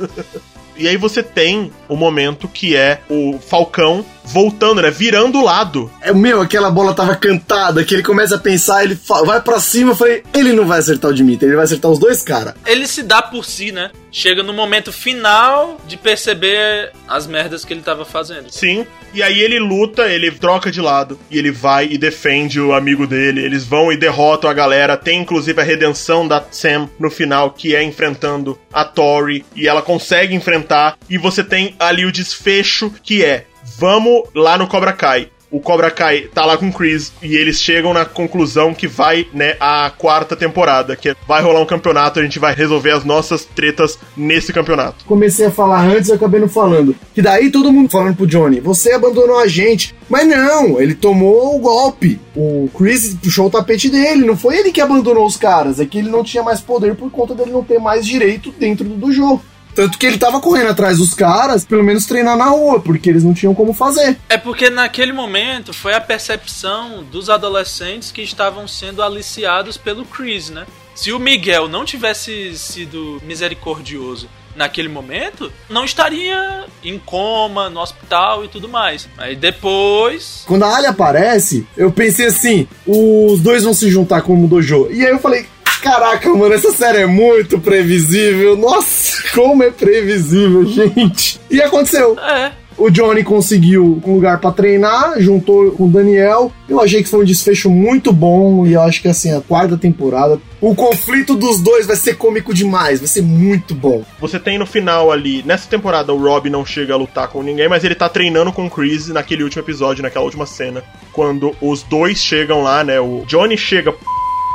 E aí você tem o momento que é o Falcão voltando, né? Virando o lado. É meu, aquela bola tava cantada, que ele começa a pensar, ele vai para cima, eu falei, ele não vai acertar o Dimitri, ele vai acertar os dois caras. Ele se dá por si, né? Chega no momento final de perceber as merdas que ele tava fazendo. Sim. E aí ele luta, ele troca de lado e ele vai e defende o amigo dele. Eles vão e derrotam a galera. Tem inclusive a redenção da Sam no final, que é enfrentando a Tori e ela consegue enfrentar. E você tem ali o desfecho que é vamos lá no Cobra Kai o Cobra Kai tá lá com o Chris e eles chegam na conclusão que vai, né, a quarta temporada, que é, vai rolar um campeonato, a gente vai resolver as nossas tretas nesse campeonato. Comecei a falar antes e acabei não falando. Que daí todo mundo falando pro Johnny, você abandonou a gente. Mas não, ele tomou o golpe. O Chris puxou o tapete dele, não foi ele que abandonou os caras, é que ele não tinha mais poder por conta dele não ter mais direito dentro do jogo. Tanto que ele tava correndo atrás dos caras, pelo menos treinar na rua, porque eles não tinham como fazer. É porque naquele momento foi a percepção dos adolescentes que estavam sendo aliciados pelo Chris, né? Se o Miguel não tivesse sido misericordioso naquele momento, não estaria em coma, no hospital e tudo mais. Aí depois. Quando a Ali aparece, eu pensei assim: os dois vão se juntar como dojo. E aí eu falei. Caraca, mano, essa série é muito previsível. Nossa, [laughs] como é previsível, gente. E aconteceu. É. O Johnny conseguiu um lugar para treinar, juntou com o Daniel. Eu achei que foi um desfecho muito bom e eu acho que assim, a quarta temporada, o conflito dos dois vai ser cômico demais, vai ser muito bom. Você tem no final ali, nessa temporada o Rob não chega a lutar com ninguém, mas ele tá treinando com o Chris naquele último episódio, naquela última cena, quando os dois chegam lá, né? O Johnny chega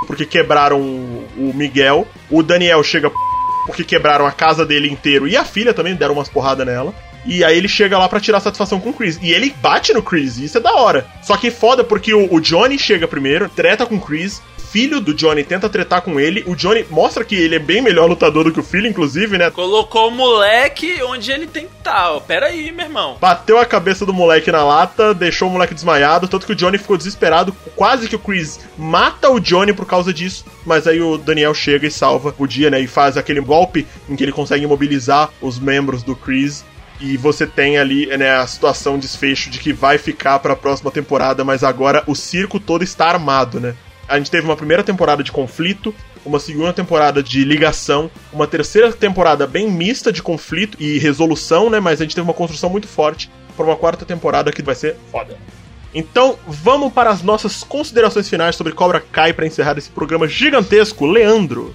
porque quebraram o Miguel, o Daniel chega porque quebraram a casa dele inteiro e a filha também deram umas porradas nela. E aí ele chega lá para tirar satisfação com o Chris. E ele bate no Chris, e isso é da hora. Só que foda porque o, o Johnny chega primeiro, treta com o Chris, filho do Johnny tenta tretar com ele. O Johnny mostra que ele é bem melhor lutador do que o filho, inclusive, né? Colocou o moleque onde ele tem que estar. Tá, Pera aí, meu irmão. Bateu a cabeça do moleque na lata, deixou o moleque desmaiado, tanto que o Johnny ficou desesperado. Quase que o Chris mata o Johnny por causa disso. Mas aí o Daniel chega e salva o dia, né? E faz aquele golpe em que ele consegue imobilizar os membros do Chris e você tem ali né, a situação desfecho de que vai ficar para a próxima temporada, mas agora o circo todo está armado, né? A gente teve uma primeira temporada de conflito, uma segunda temporada de ligação, uma terceira temporada bem mista de conflito e resolução, né? Mas a gente teve uma construção muito forte para uma quarta temporada que vai ser foda. Então, vamos para as nossas considerações finais sobre Cobra Kai para encerrar esse programa gigantesco. Leandro.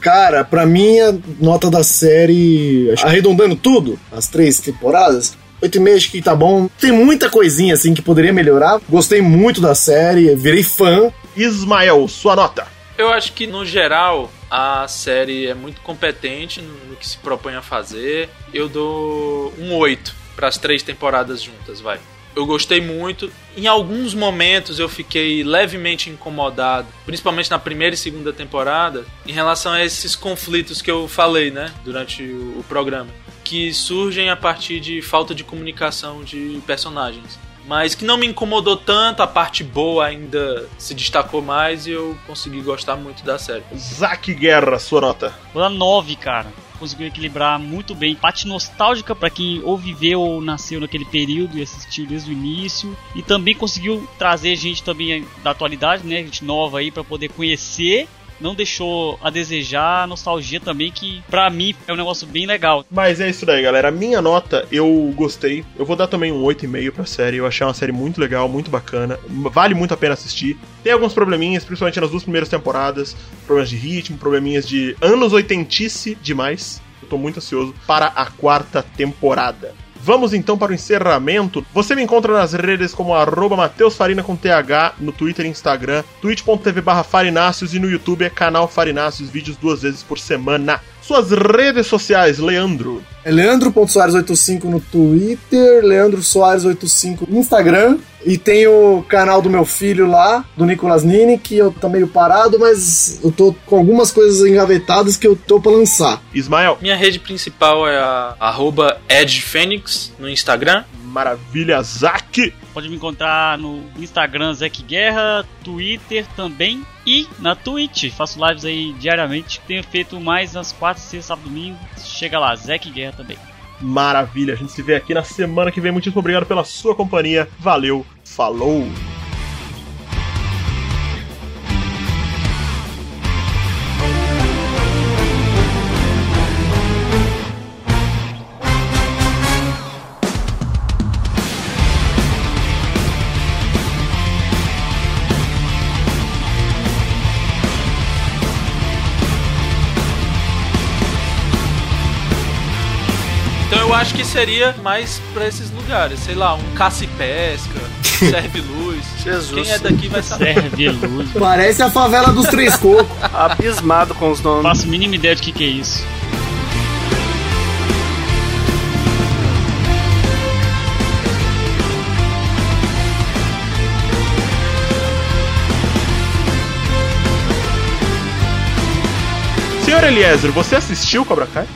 Cara, pra mim a nota da série, arredondando tudo, as três temporadas, 8,5 acho que tá bom. Tem muita coisinha assim que poderia melhorar. Gostei muito da série, virei fã. Ismael, sua nota. Eu acho que, no geral, a série é muito competente no, que se propõe a fazer. Eu dou um 8 para as três temporadas juntas, vai. Eu gostei muito. Em alguns momentos eu fiquei levemente incomodado, principalmente na primeira e segunda temporada, em relação a esses conflitos que eu falei, né, durante o programa, que surgem a partir de falta de comunicação de personagens mas que não me incomodou tanto, a parte boa ainda se destacou mais e eu consegui gostar muito da série. Zack Guerra, sua nota. Vou dar 9, cara. Conseguiu equilibrar muito bem. Parte nostálgica para quem ou viveu ou nasceu naquele período e assistiu desde o início. E também conseguiu trazer gente também da atualidade, né? Gente nova aí para poder conhecer não deixou a desejar, nostalgia também, que pra mim é um negócio bem legal. Mas é isso daí, galera. A minha nota, eu gostei. Eu vou dar também um 8,5 pra série. Eu achei uma série muito legal, muito bacana. Vale muito a pena assistir. Tem alguns probleminhas, principalmente nas duas primeiras temporadas. Problemas de ritmo, probleminhas de anos oitentice demais. Eu tô muito ansioso para a quarta temporada. Vamos então para o encerramento. Você me encontra nas redes como arroba com TH, no Twitter e Instagram, twitch.tv barra farináceos e no YouTube é canal Farináceos, vídeos duas vezes por semana. Suas redes sociais, Leandro. É Leandro.soares85 no Twitter, Leandro Soares85 no Instagram. E tem o canal do meu filho lá, do Nicolas Nini, que eu tô meio parado, mas eu tô com algumas coisas engavetadas que eu tô pra lançar. Ismael. Minha rede principal é a arroba edfenix no Instagram. Maravilha, Zack! Pode me encontrar no Instagram Zack Guerra, Twitter também e na Twitch. Faço lives aí diariamente. Tenho feito mais nas quartas, sexta, sábado, domingo. Chega lá, Zack Guerra também. Maravilha, a gente se vê aqui na semana que vem. Muitíssimo obrigado pela sua companhia. Valeu, falou! Que seria mais pra esses lugares, sei lá, um caça e pesca, [laughs] serve luz. Jesus. Quem é daqui vai saber. Serve luz. Parece a favela dos Três Cocos. [laughs] Abismado com os nomes. Faço a mínima ideia de que, que é isso. Senhor Eliezer, você assistiu Cobra Kai?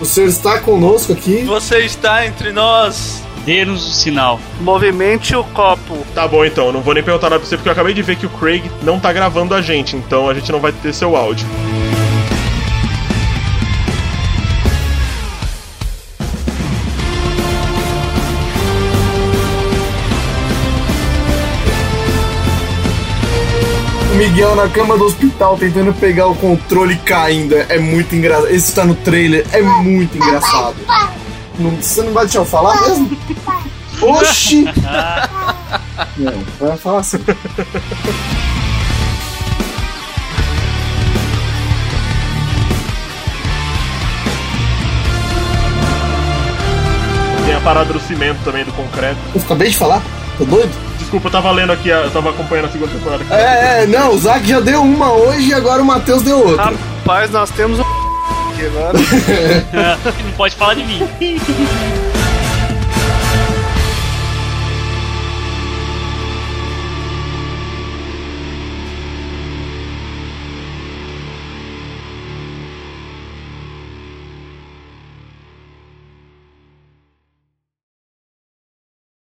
O senhor está conosco aqui. Você está entre nós. Dê-nos o sinal. Movimente o copo. Tá bom então, eu não vou nem perguntar nada pra você porque eu acabei de ver que o Craig não tá gravando a gente, então a gente não vai ter seu áudio. Miguel na cama do hospital tentando pegar o controle caindo. É muito engraçado. Esse tá no trailer, é muito engraçado. Não, você não vai deixar eu falar mesmo? Oxi! [laughs] Não, vai falar assim. Tem a parada do cimento também, do concreto. Eu acabei de falar? Tô doido? Desculpa, eu tava lendo aqui, eu tava acompanhando a segunda temporada. aqui. É, é, não, o Zack já deu uma hoje e agora o Matheus deu outra. Rapaz, nós temos [laughs] agora. [laughs] Não pode falar de mim. [laughs]